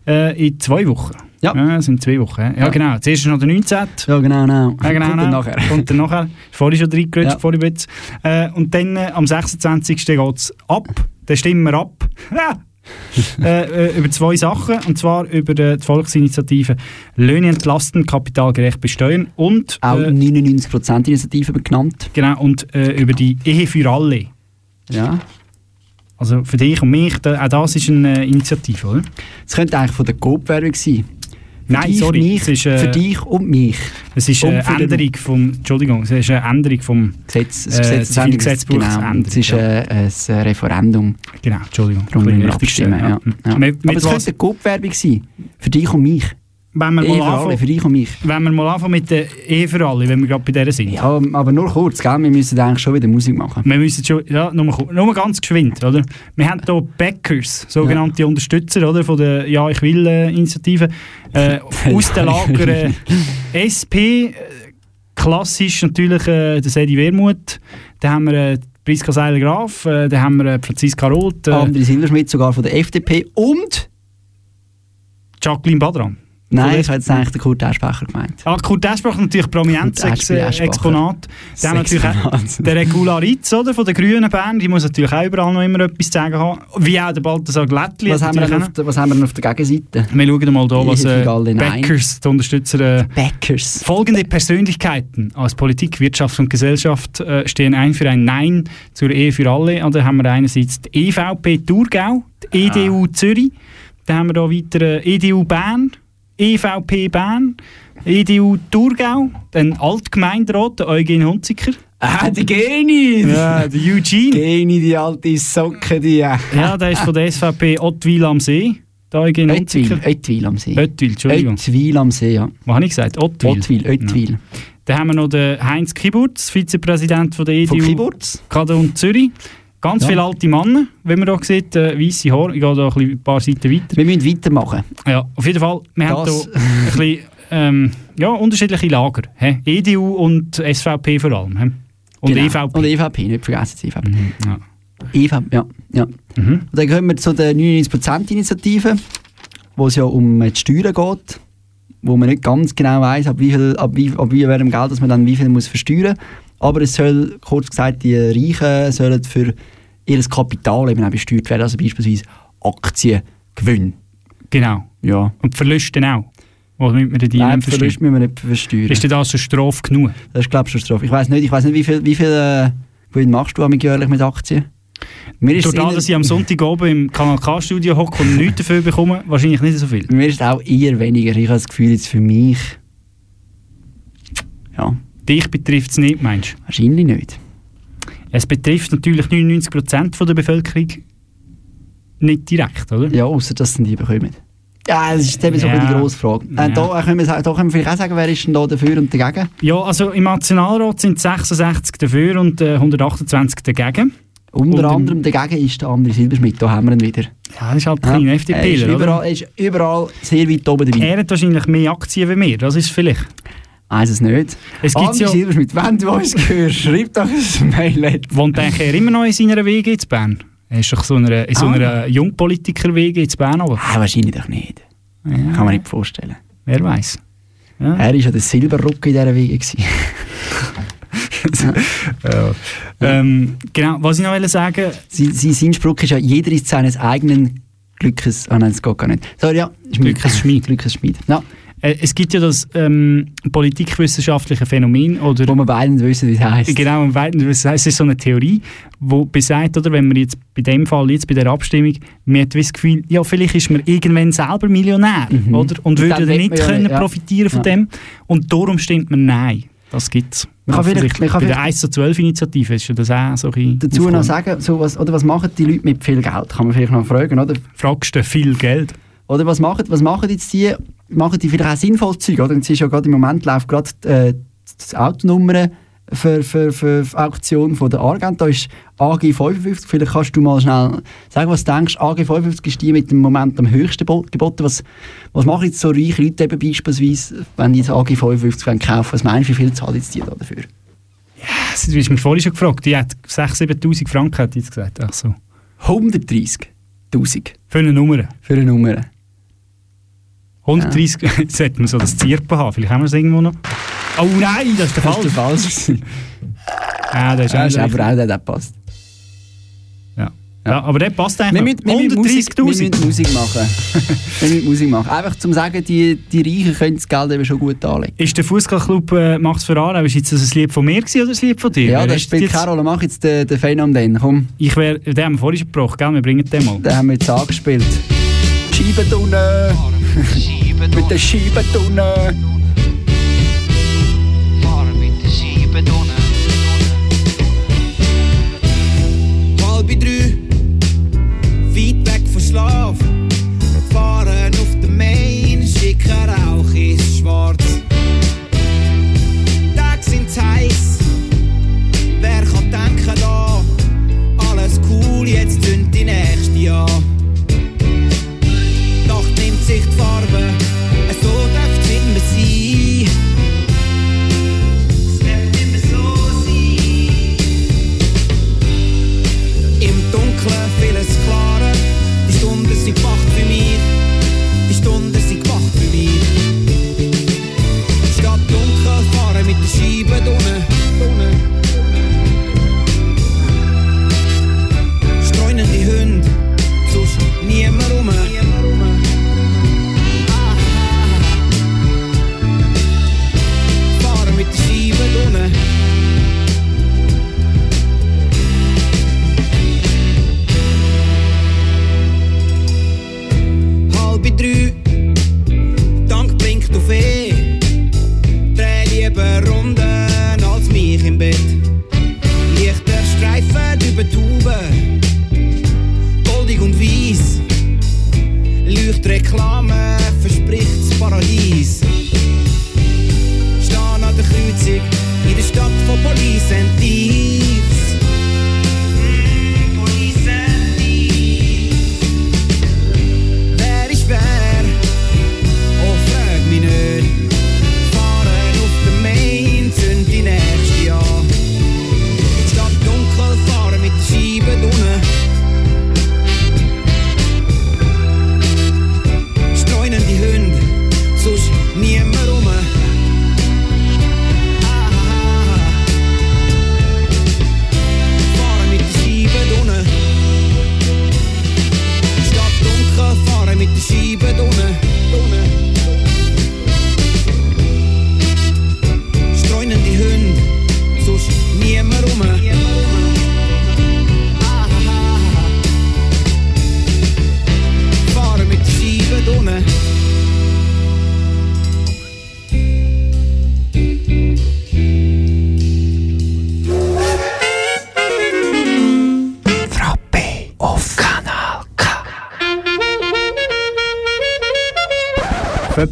äh, in zwei Wochen. Ja. ja sind zwei Wochen. Ja, Ja. genau. Zuerst ist noch der 19. Ja, genau, genau. Ja, genau, Kommt dann genau. nachher. Kommt dann nachher. Vorhin schon reingerutscht, Ja. vorhin jetzt. Äh, und dann äh, am 26. geht es ab. Dann stimmen wir ab. Äh, äh, über zwei Sachen. Und zwar über äh, die Volksinitiative Löhne entlasten, kapitalgerecht besteuern und, Auch äh, 99% Initiative genannt. genau, und äh, über die Ehe für alle. Ja. Also für dich und mich, da, auch das ist eine äh, Initiative, oder? Das könnte eigentlich von der Coop-Werbung sein. Nein, dich, sorry, Mich, es ist, äh, für dich und mich. Es ist Und eine Änderung vom, Entschuldigung, es ist eine Änderung vom Gesetz, äh, Gesetz, Zivilgesetzbuch. genau. Es ist äh, ein äh, Referendum. Genau, Entschuldigung. Darum Ein müssen wir abstimmen. Ja. Ja. Ja. Aber es könnte eine Coop-Werbung sein. Für dich und mich. Wenn wir, mal anfangen, für dich und mich. wenn wir mal anfangen mit der Ehe für alle, wenn wir gerade bei der sind. Ja, aber nur kurz, gell? Wir müssen eigentlich schon wieder Musik machen. Wir müssen schon, ja, nur, nur ganz geschwind, oder? Wir haben hier Backers, sogenannte Unterstützer, oder, von der Ja, ich will äh, Initiative, äh, aus den Lager äh, SP, äh, klassisch natürlich äh, der Sedi Wermuth, dann haben wir äh, Priska Seiler-Graf, äh, dann haben wir äh, Franziska Roth, äh, André Silberschmidt sogar von der FDP und... Jacqueline Badram. Nein, ich hätte jetzt eigentlich den Kurt Eschbacher gemeint. Ah, Kurt Eschbach natürlich prominentes Ex. Exponat. Wir natürlich auch den Regularitz oder, von der Grünen Bern, die muss natürlich auch überall noch immer etwas zu sagen haben. Wie auch der Balthasar Glättli. Was haben, wir auf der, was haben wir denn auf der Gegenseite? wir schauen mal hier, was äh. Backers, die Unterstützer... Äh, Backers. Folgende Persönlichkeiten aus Politik, Wirtschaft und Gesellschaft äh, stehen ein für ein Nein zur Ehe für alle. Und da haben wir einerseits die EVP Thurgau, die EDU Zürich, dann haben wir da weiter äh, EDU Bern, EVP Bern, EDU Thurgau, dann Altgemeinderat, der Eugen Hunziker. Ah, die Geni! Ja, der Eugene. Geni, die alte Socke, die... Ja, der ist von der SVP Ottwil am See. Der Eugen Ottwil. Ottwil am See. Ottwil, Entschuldigung. Ottwil am See, ja. Was habe ich gesagt? Ottwil. Ottwil, Ottwil. Dann haben wir noch den Heinz Kiburz, Vizepräsident von der EDU. Von Kiburz? Kanton Zürich. Ganz Ja. viele alte Männer, wie man hier sieht, äh, weisse Haare. Ich gehe da ein, paar Seiten weiter. Wir müssen weitermachen. Ja, auf jeden Fall, wir haben Das- hier ein bisschen, ähm, ja, unterschiedliche Lager. Hä? EDU und SVP vor allem. Hä? Und Genau. EVP. Und EVP, nicht vergessen die EVP. Ja. EVP, ja. ja. Mhm. Und dann kommen wir zu der 99%-Initiative, wo es ja um die Steuern geht, wo man nicht ganz genau weiß, ab wie viel, ab wie, ab wie welchem Geld dass man dann wie viel muss versteuern Aber es soll, kurz gesagt, die Reichen sollen für ihr Kapital eben auch besteuert werden, also beispielsweise Aktiengewinn. Genau. Ja. Und Verluste auch. Oder müssen wir die Nein, nicht Verlust versteuern? müssen wir nicht versteuern. Ist denn das schon Strafe genug? Das ist, glaube ich, schon Strafe. Ich weiß nicht, ich weiß nicht, wie viel, wie viel äh, Gewinn machst du jährlich mit Aktien? Mir ist eher- dass ich am Sonntag oben im Kanal K-Studio hocke und nichts dafür bekomme, wahrscheinlich nicht so viel. Mir ist auch eher weniger. Ich habe das Gefühl, jetzt für mich. Ja. Dich betrifft es nicht, meinst du? Wahrscheinlich nicht. Es betrifft natürlich 99% von der Bevölkerung nicht direkt, oder? Ja, außer dass sie die bekommen. Ja, das ist eben so Ja. ein bisschen die grosse Frage. Äh, Ja. da, können wir, da können wir vielleicht auch sagen, wer ist denn da dafür und dagegen? Ja, also im Nationalrat sind 66 dafür und äh, 128 dagegen. Unter Und anderem dagegen ist der andere Silberschmidt. Da haben wir ihn wieder. Ja, das ist halt ein kleiner er, ist oder? überall, er ist überall sehr weit oben dabei. Er hat wahrscheinlich mehr Aktien wie wir, das ist vielleicht. Weiß es nicht. Es gibt ja... Silberschmidt, wenn du uns hörst, schreib doch ein Mail. Wohnt eigentlich er immer noch in seiner Wege in Bern? Er ist doch so einer, in so Ah. einer Jungpolitiker-Wege in Bern, aber... Ah, wahrscheinlich doch nicht. Ja, Kann man nicht vorstellen. wer weiß. Ja. Er war ja der Silberruck in dieser Wege. gewesen. Ja. Ähm, genau, was ich noch wollte sagen... sein, sein, sein Spruch ist ja, jeder ist seines eigenen Glückes... Ah nein, das geht gar nicht. Sorry, ja. Glückes Schmied. Glückes Schmied. Ja, Äh, es gibt ja das ähm, politikwissenschaftliche Phänomen, oder... wo wir beide nicht wissen, wie es heisst. Genau, weiter, das heisst, es ist so eine Theorie, die besagt, oder, wenn man jetzt bei dem Fall, jetzt bei der Abstimmung, man hat das Gefühl, ja, vielleicht ist man irgendwann selber Millionär, Mhm. oder? Und würde dann nicht man können ja. profitieren von Ja. dem. Und darum stimmt man Nein. Das gibt es. Man kann vielleicht- man kann bei der vielleicht- 1 zu 12 Initiative ist ja das auch so ein Dazu noch aufgekommen. sagen, so was, oder was machen die Leute mit viel Geld? Kann man vielleicht noch fragen, oder? Fragst du viel Geld? Oder was machen, was machen jetzt die? Machen die vielleicht auch sinnvolles Zeug, oder? Es ist ja gerade im Moment läuft gerade äh, das Autonummer für, für, für die Auktion von der Argent. Da ist AG 55. Vielleicht kannst du mal schnell sagen, was du denkst. AG 55 ist die mit dem Moment am höchsten Bo- geboten. Was, was machen jetzt so reiche Leute eben beispielsweise, wenn die das AG 55 wollen kaufen Was meinst du, wie viel zahlen jetzt die da dafür? Das du hast mich vorhin schon gefragt. Die hat 6'000, 7'000 Franken, hat die jetzt gesagt. Ach so. 130'000. Für eine Nummer. Für eine Nummer. 130, jetzt hätten wir so das Zirpen haben. Vielleicht haben wir es irgendwo noch. Oh nein, das ist der Das Fall. ist der Falsch. Ah, der ist, Ja, auch ist aber auch der, der passt. Ja. ja, aber der passt Wir eigentlich. müssen, wir, müssen Musik, wir 130'000. müssen Musik machen. wir müssen Musik machen. Einfach zum sagen, die, die Reichen können das Geld eben schon gut anlegen. Ist der Fußballclub äh, Macht's für Aarau, ist jetzt das ein Lied von mir gewesen oder ein Lied von dir? Ja, das ist spielt keine Rolle. Mach jetzt den, den Fan am den. Komm, Ich wär, den haben wir vorhin schon gebracht, gell? Wir bringen den mal. den haben wir jetzt angespielt. Scheibentunne. Mit der Scheibentunne. halb drei, weit weg von Schlaf. Fahren auf der Main, schicken Rauch ist schwarz.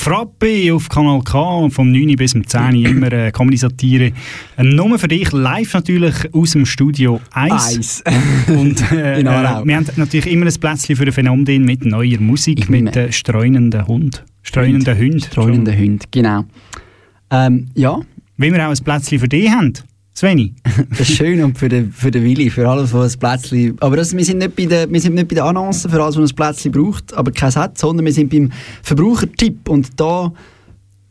Frappe auf Kanal K vom 9 bis zum 10 immer äh, Comedy-Satire. Äh, Nur für dich, live natürlich aus dem Studio 1. Eis. Und äh, In äh, wir haben natürlich immer ein Plätzchen für ein Phänomen mit neuer Musik, mit äh, streunenden Hund. Streunenden Hund. Streunenden Hund, genau. Ähm, ja. Wie wir auch ein Plätzchen für dich haben. Sveni. Das ist schön und für den, für den Willi, für alles, was ein Plätzchen... Aber das, wir, sind nicht bei den, wir sind nicht bei den Annoncen für alles, was ein Plätzchen braucht, aber kein hat, sondern wir sind beim Verbrauchertipp. Und da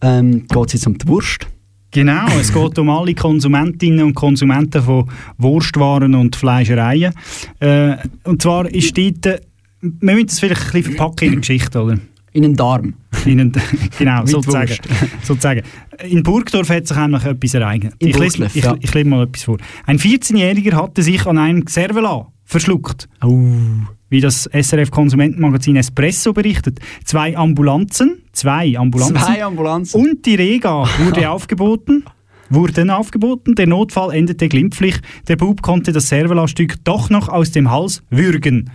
ähm, geht es jetzt um die Wurst. Genau, es geht um alle Konsumentinnen und Konsumenten von Wurstwaren und Fleischereien. Äh, und zwar ist dort, äh, wir müssen das vielleicht ein bisschen verpacken in eine Geschichte, oder? In einen Darm. In einen, genau, sozusagen, sozusagen. In Burgdorf hat sich nämlich etwas ereignet. In Ich lese, ich, ja. ich lese mal etwas vor. Ein 14-Jähriger hatte sich an einem Cervelat verschluckt. Oh. wie das SRF-Konsumentenmagazin Espresso berichtet. Zwei Ambulanzen, zwei Ambulanzen, Zwei Ambulanzen. und die Rega wurde aufgeboten. Wurden aufgeboten. Der Notfall endete glimpflich. Der Bub konnte das Servola-Stück doch noch aus dem Hals würgen.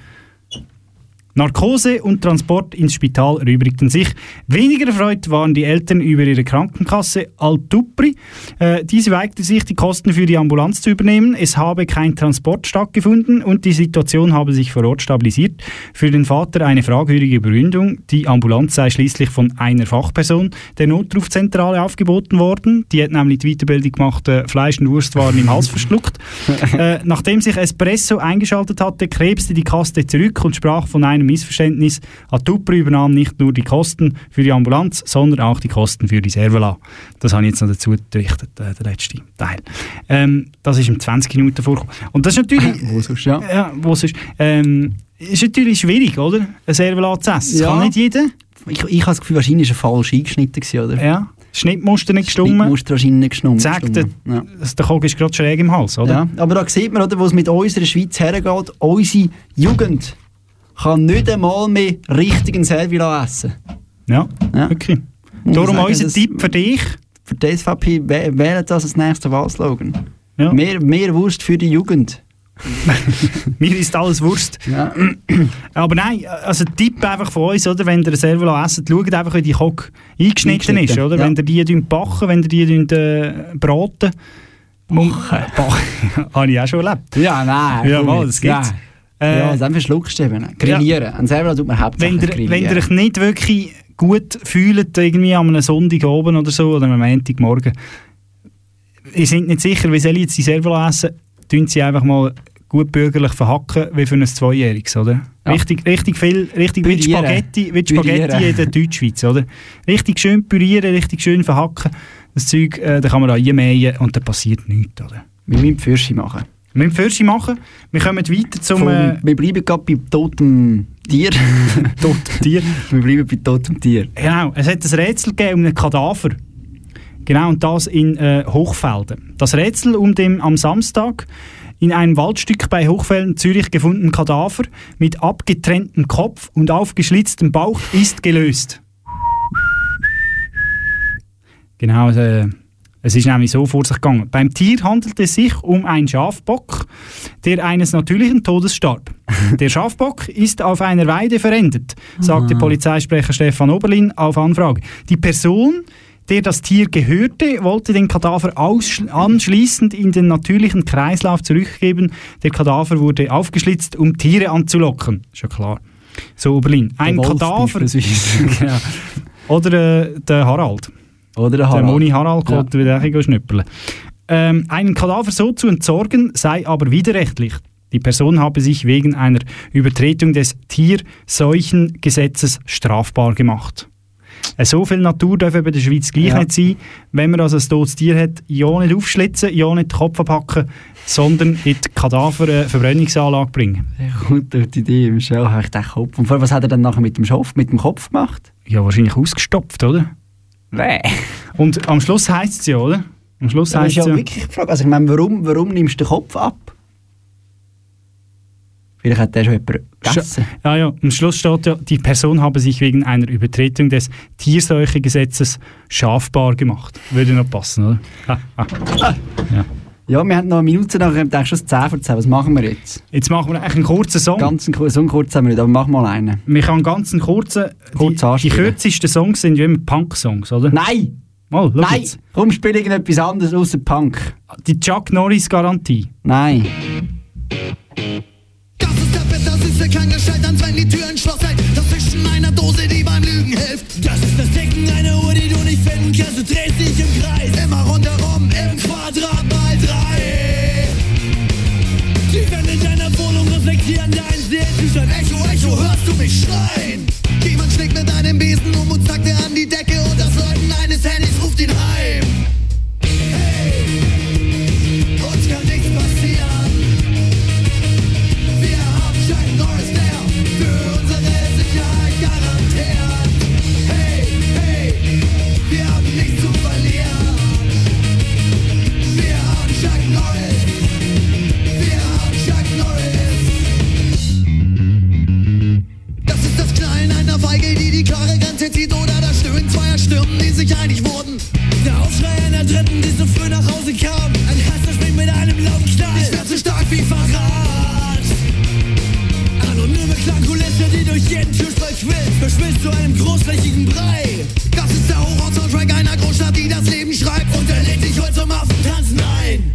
Narkose und Transport ins Spital erübrigten sich. Weniger erfreut waren die Eltern über ihre Krankenkasse Altupri. Äh, diese weigerte sich, die Kosten für die Ambulanz zu übernehmen. Es habe kein Transport stattgefunden und die Situation habe sich vor Ort stabilisiert. Für den Vater eine fragwürdige Begründung. Die Ambulanz sei schließlich von einer Fachperson der Notrufzentrale aufgeboten worden. Die hat nämlich die Weiterbildung gemacht, äh, Fleisch und Wurst waren im Hals verschluckt. äh, nachdem sich Espresso eingeschaltet hatte, krebste die Kaste zurück und sprach von einem Missverständnis. Atupri übernahm nicht nur die Kosten für die Ambulanz, sondern auch die Kosten für die Servola. Das habe ich jetzt noch dazu gerichtet, äh, der letzte Teil. Ähm, das ist in 20 Minuten vorgekommen. Und das ist natürlich... Wo sonst, ja. Ja, wo sonst. Ähm, ist natürlich schwierig, oder? Eine Servola zu essen. Das Ja. kann nicht jeder. Ich, ich habe das Gefühl, wahrscheinlich war er falsch eingeschnitten, gewesen, oder? Ja. Schnittmuster nicht gestummen. Schnittmuster wahrscheinlich nicht gestummen. Zack, der, Ja. der Kog ist gerade schräg im Hals, oder? Ja, aber da sieht man, oder, wo es mit unserer Schweiz hergeht, unsere Jugend kann nicht einmal mehr richtigen Servila essen. Ja, wirklich. Muss Darum sagen, unser Tipp für dich. Für die SVP wä- wählen das als nächster Wahlslogan. Ja. Mehr, mehr Wurst für die Jugend. Mir ist alles Wurst. Aber nein, also Tipp einfach von uns, oder? wenn ihr eine Servola esst, schaut einfach, wie die Kog eingeschnitten, ist. Oder? ja. Wenn ihr die backen, wenn ihr die äh, braten. Bachen. Bachen. Habe ich auch schon erlebt. Ja, nein. Ja, mal, das gibt's. nein. Äh, ja, dann verschluckst du eben. Grillieren. An Servila tut man wenn hauptsächlich wenn ihr euch nicht wirklich gut fühlt, irgendwie an einem Sonntag oben oder so, oder am Montagmorgen, ihr seid nicht sicher, wie soll ich jetzt die Servola essen, tun sie einfach mal gut bürgerlich verhacken, wie für ein Zweijähriges, oder? Ja. Richtig, richtig viel, richtig wie. Spaghetti, wie Spaghetti in der Deutschschweiz, oder? Richtig schön pürieren, richtig schön verhacken, das Zeug, äh, da kann man da reinmähen und da passiert nichts, oder? Wir müssen Fürsche machen. Wir müssen Fürsche machen, wir kommen weiter zum... Vom, Äh, wir bleiben gerade bei totem Tier. totem Tier. wir bleiben bei totem Tier. Genau, es hat ein Rätsel gegeben um einen Kadaver. Genau, und das in äh, Hochfelden. Das Rätsel um den am Samstag in einem Waldstück bei Hochfelden Zürich gefundenen Kadaver mit abgetrenntem Kopf und aufgeschlitztem Bauch ist gelöst. Genau, äh, es ist nämlich so vor sich gegangen. Beim Tier handelt es sich um einen Schafbock, der eines natürlichen Todes starb. Der Schafbock ist auf einer Weide verendet, sagte. Polizeisprecher Stefan Oberlin auf Anfrage. Die Person, der das Tier gehörte, wollte den Kadaver anschließend in den natürlichen Kreislauf zurückgeben. Der Kadaver wurde aufgeschlitzt, um Tiere anzulocken. Ist ja klar. So, Oberlin. Ein Kadaver. genau. Oder äh, der Harald. Oder der Der Harald. Moni Harald Ja. konnte wieder ein schnüppeln. Ähm, einen Kadaver so zu entsorgen, sei aber widerrechtlich. Die Person habe sich wegen einer Übertretung des Tierseuchengesetzes strafbar gemacht. Äh, So viel Natur darf eben in der Schweiz gleich Ja. nicht sein. Wenn man also ein totes Tier hat, ja nicht aufschlitzen, ja nicht den Kopf abhacken, sondern in die Kadaver-Verbrennungsanlage bringen. Der kommt auf die Idee, Show habe ich den Kopf. Und vor allem, was hat er dann nachher mit dem, Schopf, mit dem Kopf gemacht? Ja, wahrscheinlich ausgestopft, oder? Nein. Und am Schluss heisst es ja, oder? Am Schluss Das ist heisst ja es ja... wirklich die Frage. Also ich meine, warum, warum nimmst du den Kopf ab? Vielleicht hat der schon jemand gegessen. Ja, ja, am Schluss steht ja, die Person habe sich wegen einer Übertretung des Tierseuchegesetzes schafbar gemacht. Würde noch passen, oder? Ah, ah. Ja. Ja, wir haben noch eine Minute nach, ich denke schon 10 vor 10. Was machen wir jetzt? Jetzt machen wir eigentlich einen kurzen Song. Ganz einen, so einen kurzen haben wir nicht, aber mach mal einen. Wir können ganz einen kurzen... Kurz die, die kürzesten Songs sind ja immer Punk-Songs, oder? Nein! Mal, schau Nein! jetzt. Komm, spiel irgendetwas anderes außer Punk. Die Chuck Norris-Garantie. Nein. Das ist der bittersüße Klang des Scheiterns, wenn die Tür ins Schloss hält. Das Fischen einer Dose, die beim Lügen hilft. Das ist das Ticken einer Uhr, die du nicht finden kannst. Du drehst dich im Kreis, reflektieren dein Seelenzustand. Echo, Echo, hörst du mich schreien? Jemand schlägt mit einem Besen um und zackt er an die Decke und das Läuten eines Handys ruft ihn heim. Appetit oder das Stöhnen zweier Stimmen, die sich einig wurden. Der Aufschrei einer Dritten, die so früh nach Hause kam. Ein Hass springt mit einem lauten Knall. Ich werde so stark wie Verrat. Anonyme Klangkulisse, die durch jeden Türspalt quillt. verschwillt zu einem großflächigen Brei. Das ist der Horror-Soundtrack einer Großstadt, die das Leben schreibt und er lädt dich heute zum Affen tanzen ein.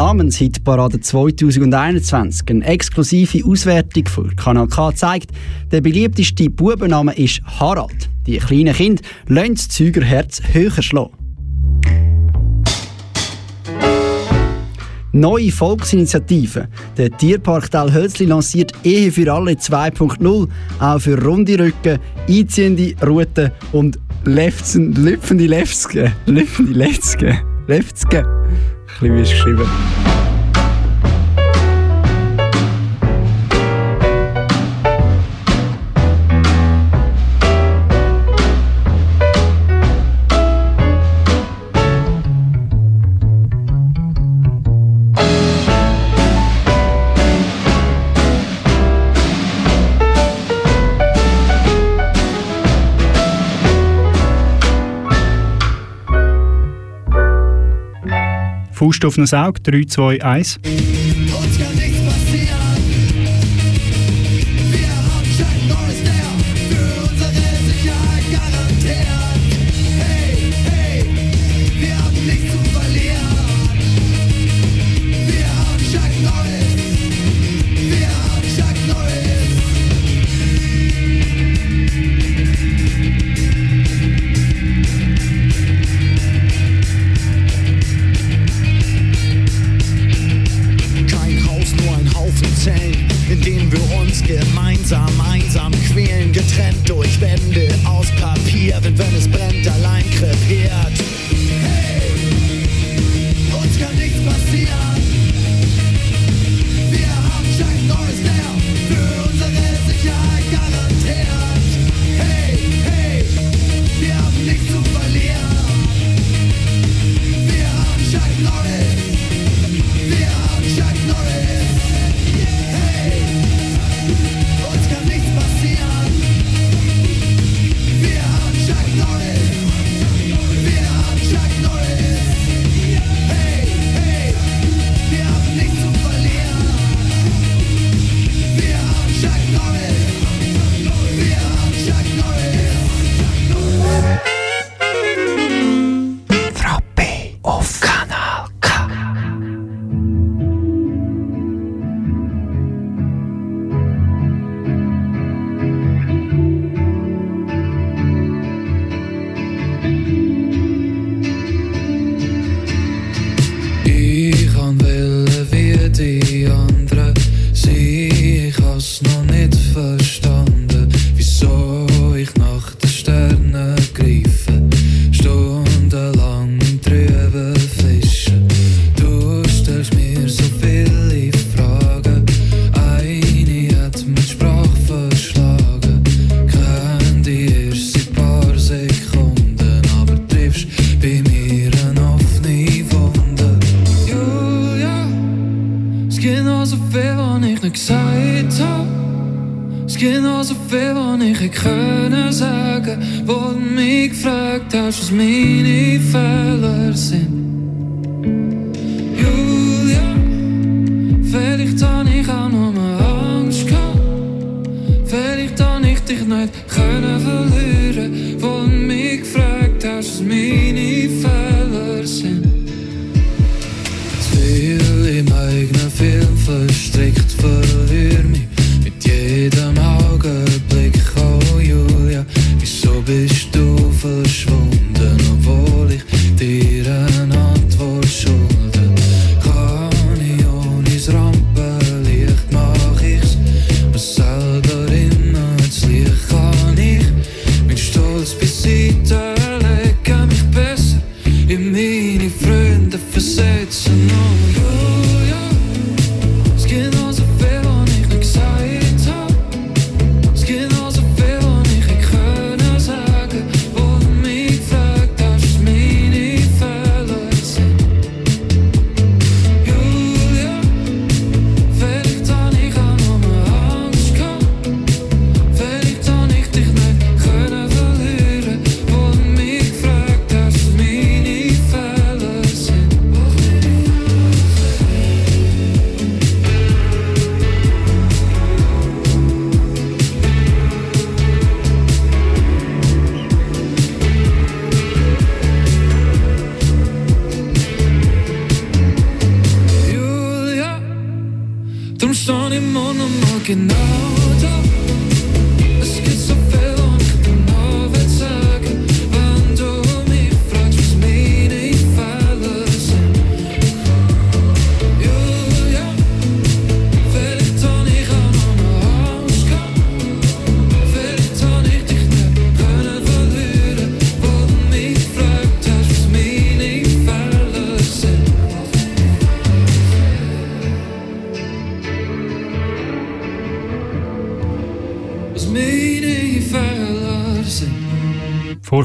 Namenshitparade 2021, eine exklusive Auswertung von Kanal K zeigt, der beliebteste Bubenname ist Harald. Die kleinen Kinder lassen das Zügerherz höher schlagen. Neue Volksinitiative. Der Tierpark Hölzli lanciert Ehe für alle 2.0, auch für runde Rücken, einziehende Routen und Lefzen, lüpfende Lefzke. Lüpfende Lefzke. Lefzke. Ein bisschen Faust auf ein Auge, 3, 2, 1. es gibt noch so viel, was ich nicht gesagt hab. Es gibt noch so viel, was ich hätte können sagen, wo du mich gefragt hast, was meine Fehler sind. Julia, vielleicht habe ich auch nur mal Angst gehabt. Vielleicht habe ich dich nicht können verlieren, wo du mich gefragt hast, was meine Fehler sind. Verstrickt, verliere mich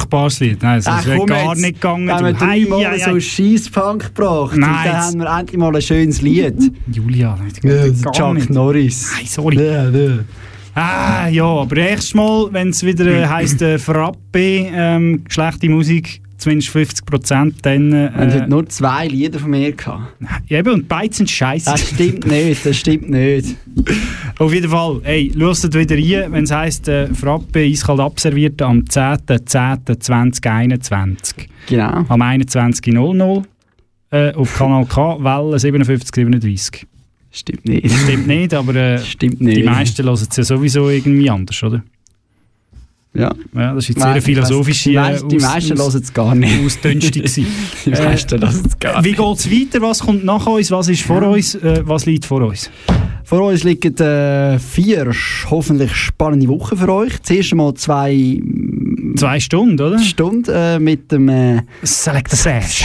Furchtbares Lied. Nein, Ach, wäre gar jetzt. nicht gegangen. Wir haben du. Hei, dreimal hei, so hei. Scheisspunk gebracht. Nein, und dann haben wir endlich mal ein schönes Lied. Julia, das Ja, Chuck nicht. Norris. Nein, sorry. Ja, ja. Ah, ja, aber nächstes Mal, wenn es wieder äh, heisst äh, Frappe, ähm, schlechte Musik, zumindest 50 Prozent, dann. Äh, heute nur zwei Lieder von mir gehabt. ja, eben, und beide sind scheiße. Das stimmt nicht, das stimmt nicht. Auf jeden Fall, hey, hört wieder rein, wenn es heisst äh, Frappe eiskalt abserviert am 10.10.2021. Genau. Am 21.00 äh, auf Kanal K, Welle 5737. Stimmt nicht. Stimmt nicht, aber äh, Stimmt nicht. die meisten hören es ja sowieso irgendwie anders, oder? Ja. Ja, das ist jetzt sehr philosophische die meisten- die Aus- meisten hören es gar nicht. Ausdünstung gewesen. Die meisten hören es gar Wie nicht. geht es weiter? Was kommt nach uns? Was ist vor uns? Äh, was liegt vor uns? Vor uns liegen äh, vier hoffentlich spannende Wochen für euch. Zuerst einmal zwei, Zwei Stunden, oder? Stunden äh, mit dem äh, Select the Sash.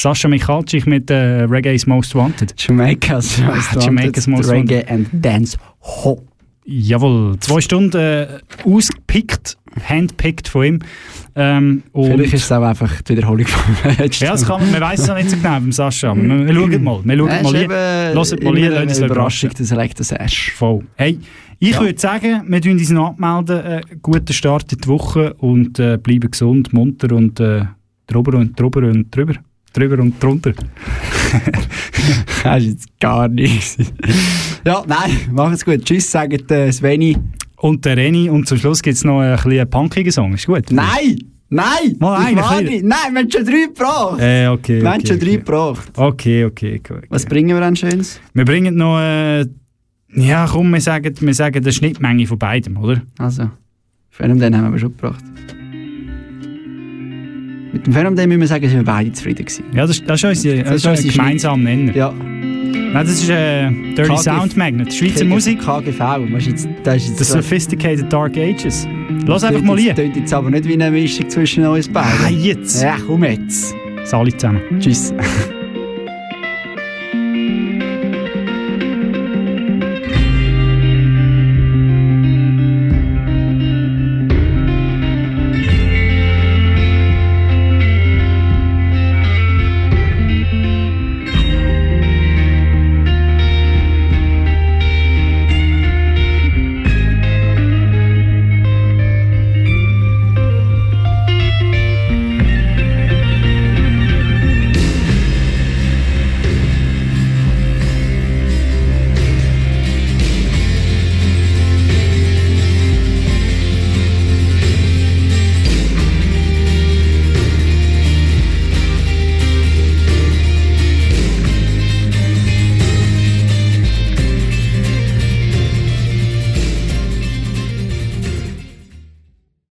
Sascha Michalczyk mit äh, Reggae's Most Wanted. Jamaica's Most Ah, Jamaica's Most Reggae Wanted. and Dance Hall. Jawohl, zwei Stunden äh, ausgepickt, handpickt von ihm. Ähm, und Vielleicht ist es auch einfach die Wiederholung letzten ja, das kann man, weiß es noch nicht so genau beim Sascha, wir, wir schauen mal. Wir schauen mal ist hier. Hört mal hier, uns Überraschung, der Selector Sash. Voll. Hey, ich Ja. würde sagen, wir tun uns noch abmelden. Äh, guten Start in die Woche und äh, bleiben gesund, munter und äh, drüber und drüber und drüber. Drüber und drunter. Das ist jetzt gar nichts. ja, nein, macht's gut. Tschüss, sagt äh, Sveni. Und der Reni. Und zum Schluss gibt es noch ein bisschen punkigen Song. Ist gut? Nein! Nein! Mal einen, ein. Nein, wir haben schon drei gebracht. Äh, okay. wir haben okay, schon drei okay. gebracht. Okay, okay, okay. Was bringen wir dann Schönes? Wir bringen noch. Äh, ja, komm, wir sagen, wir sagen eine Schnittmenge von beidem, oder? Also, Phänomen haben wir schon gebracht. Mit dem Phänomen müssen wir sagen, sind wir beide zufrieden gewesen. Ja, das, das ist unser, das ist unser gemeinsamer Nenner. Ja. Nein, das ist äh, Dirty KG Sound Magnet, Schweizer KG Musik. KGV. Was ist jetzt, das ist jetzt The so- Sophisticated Dark Ages. Lass das einfach mal hier. tönt jetzt aber nicht wie eine Mischung zwischen uns beiden. Ah, jetzt. Ja, komm jetzt. Sali zusammen. Tschüss.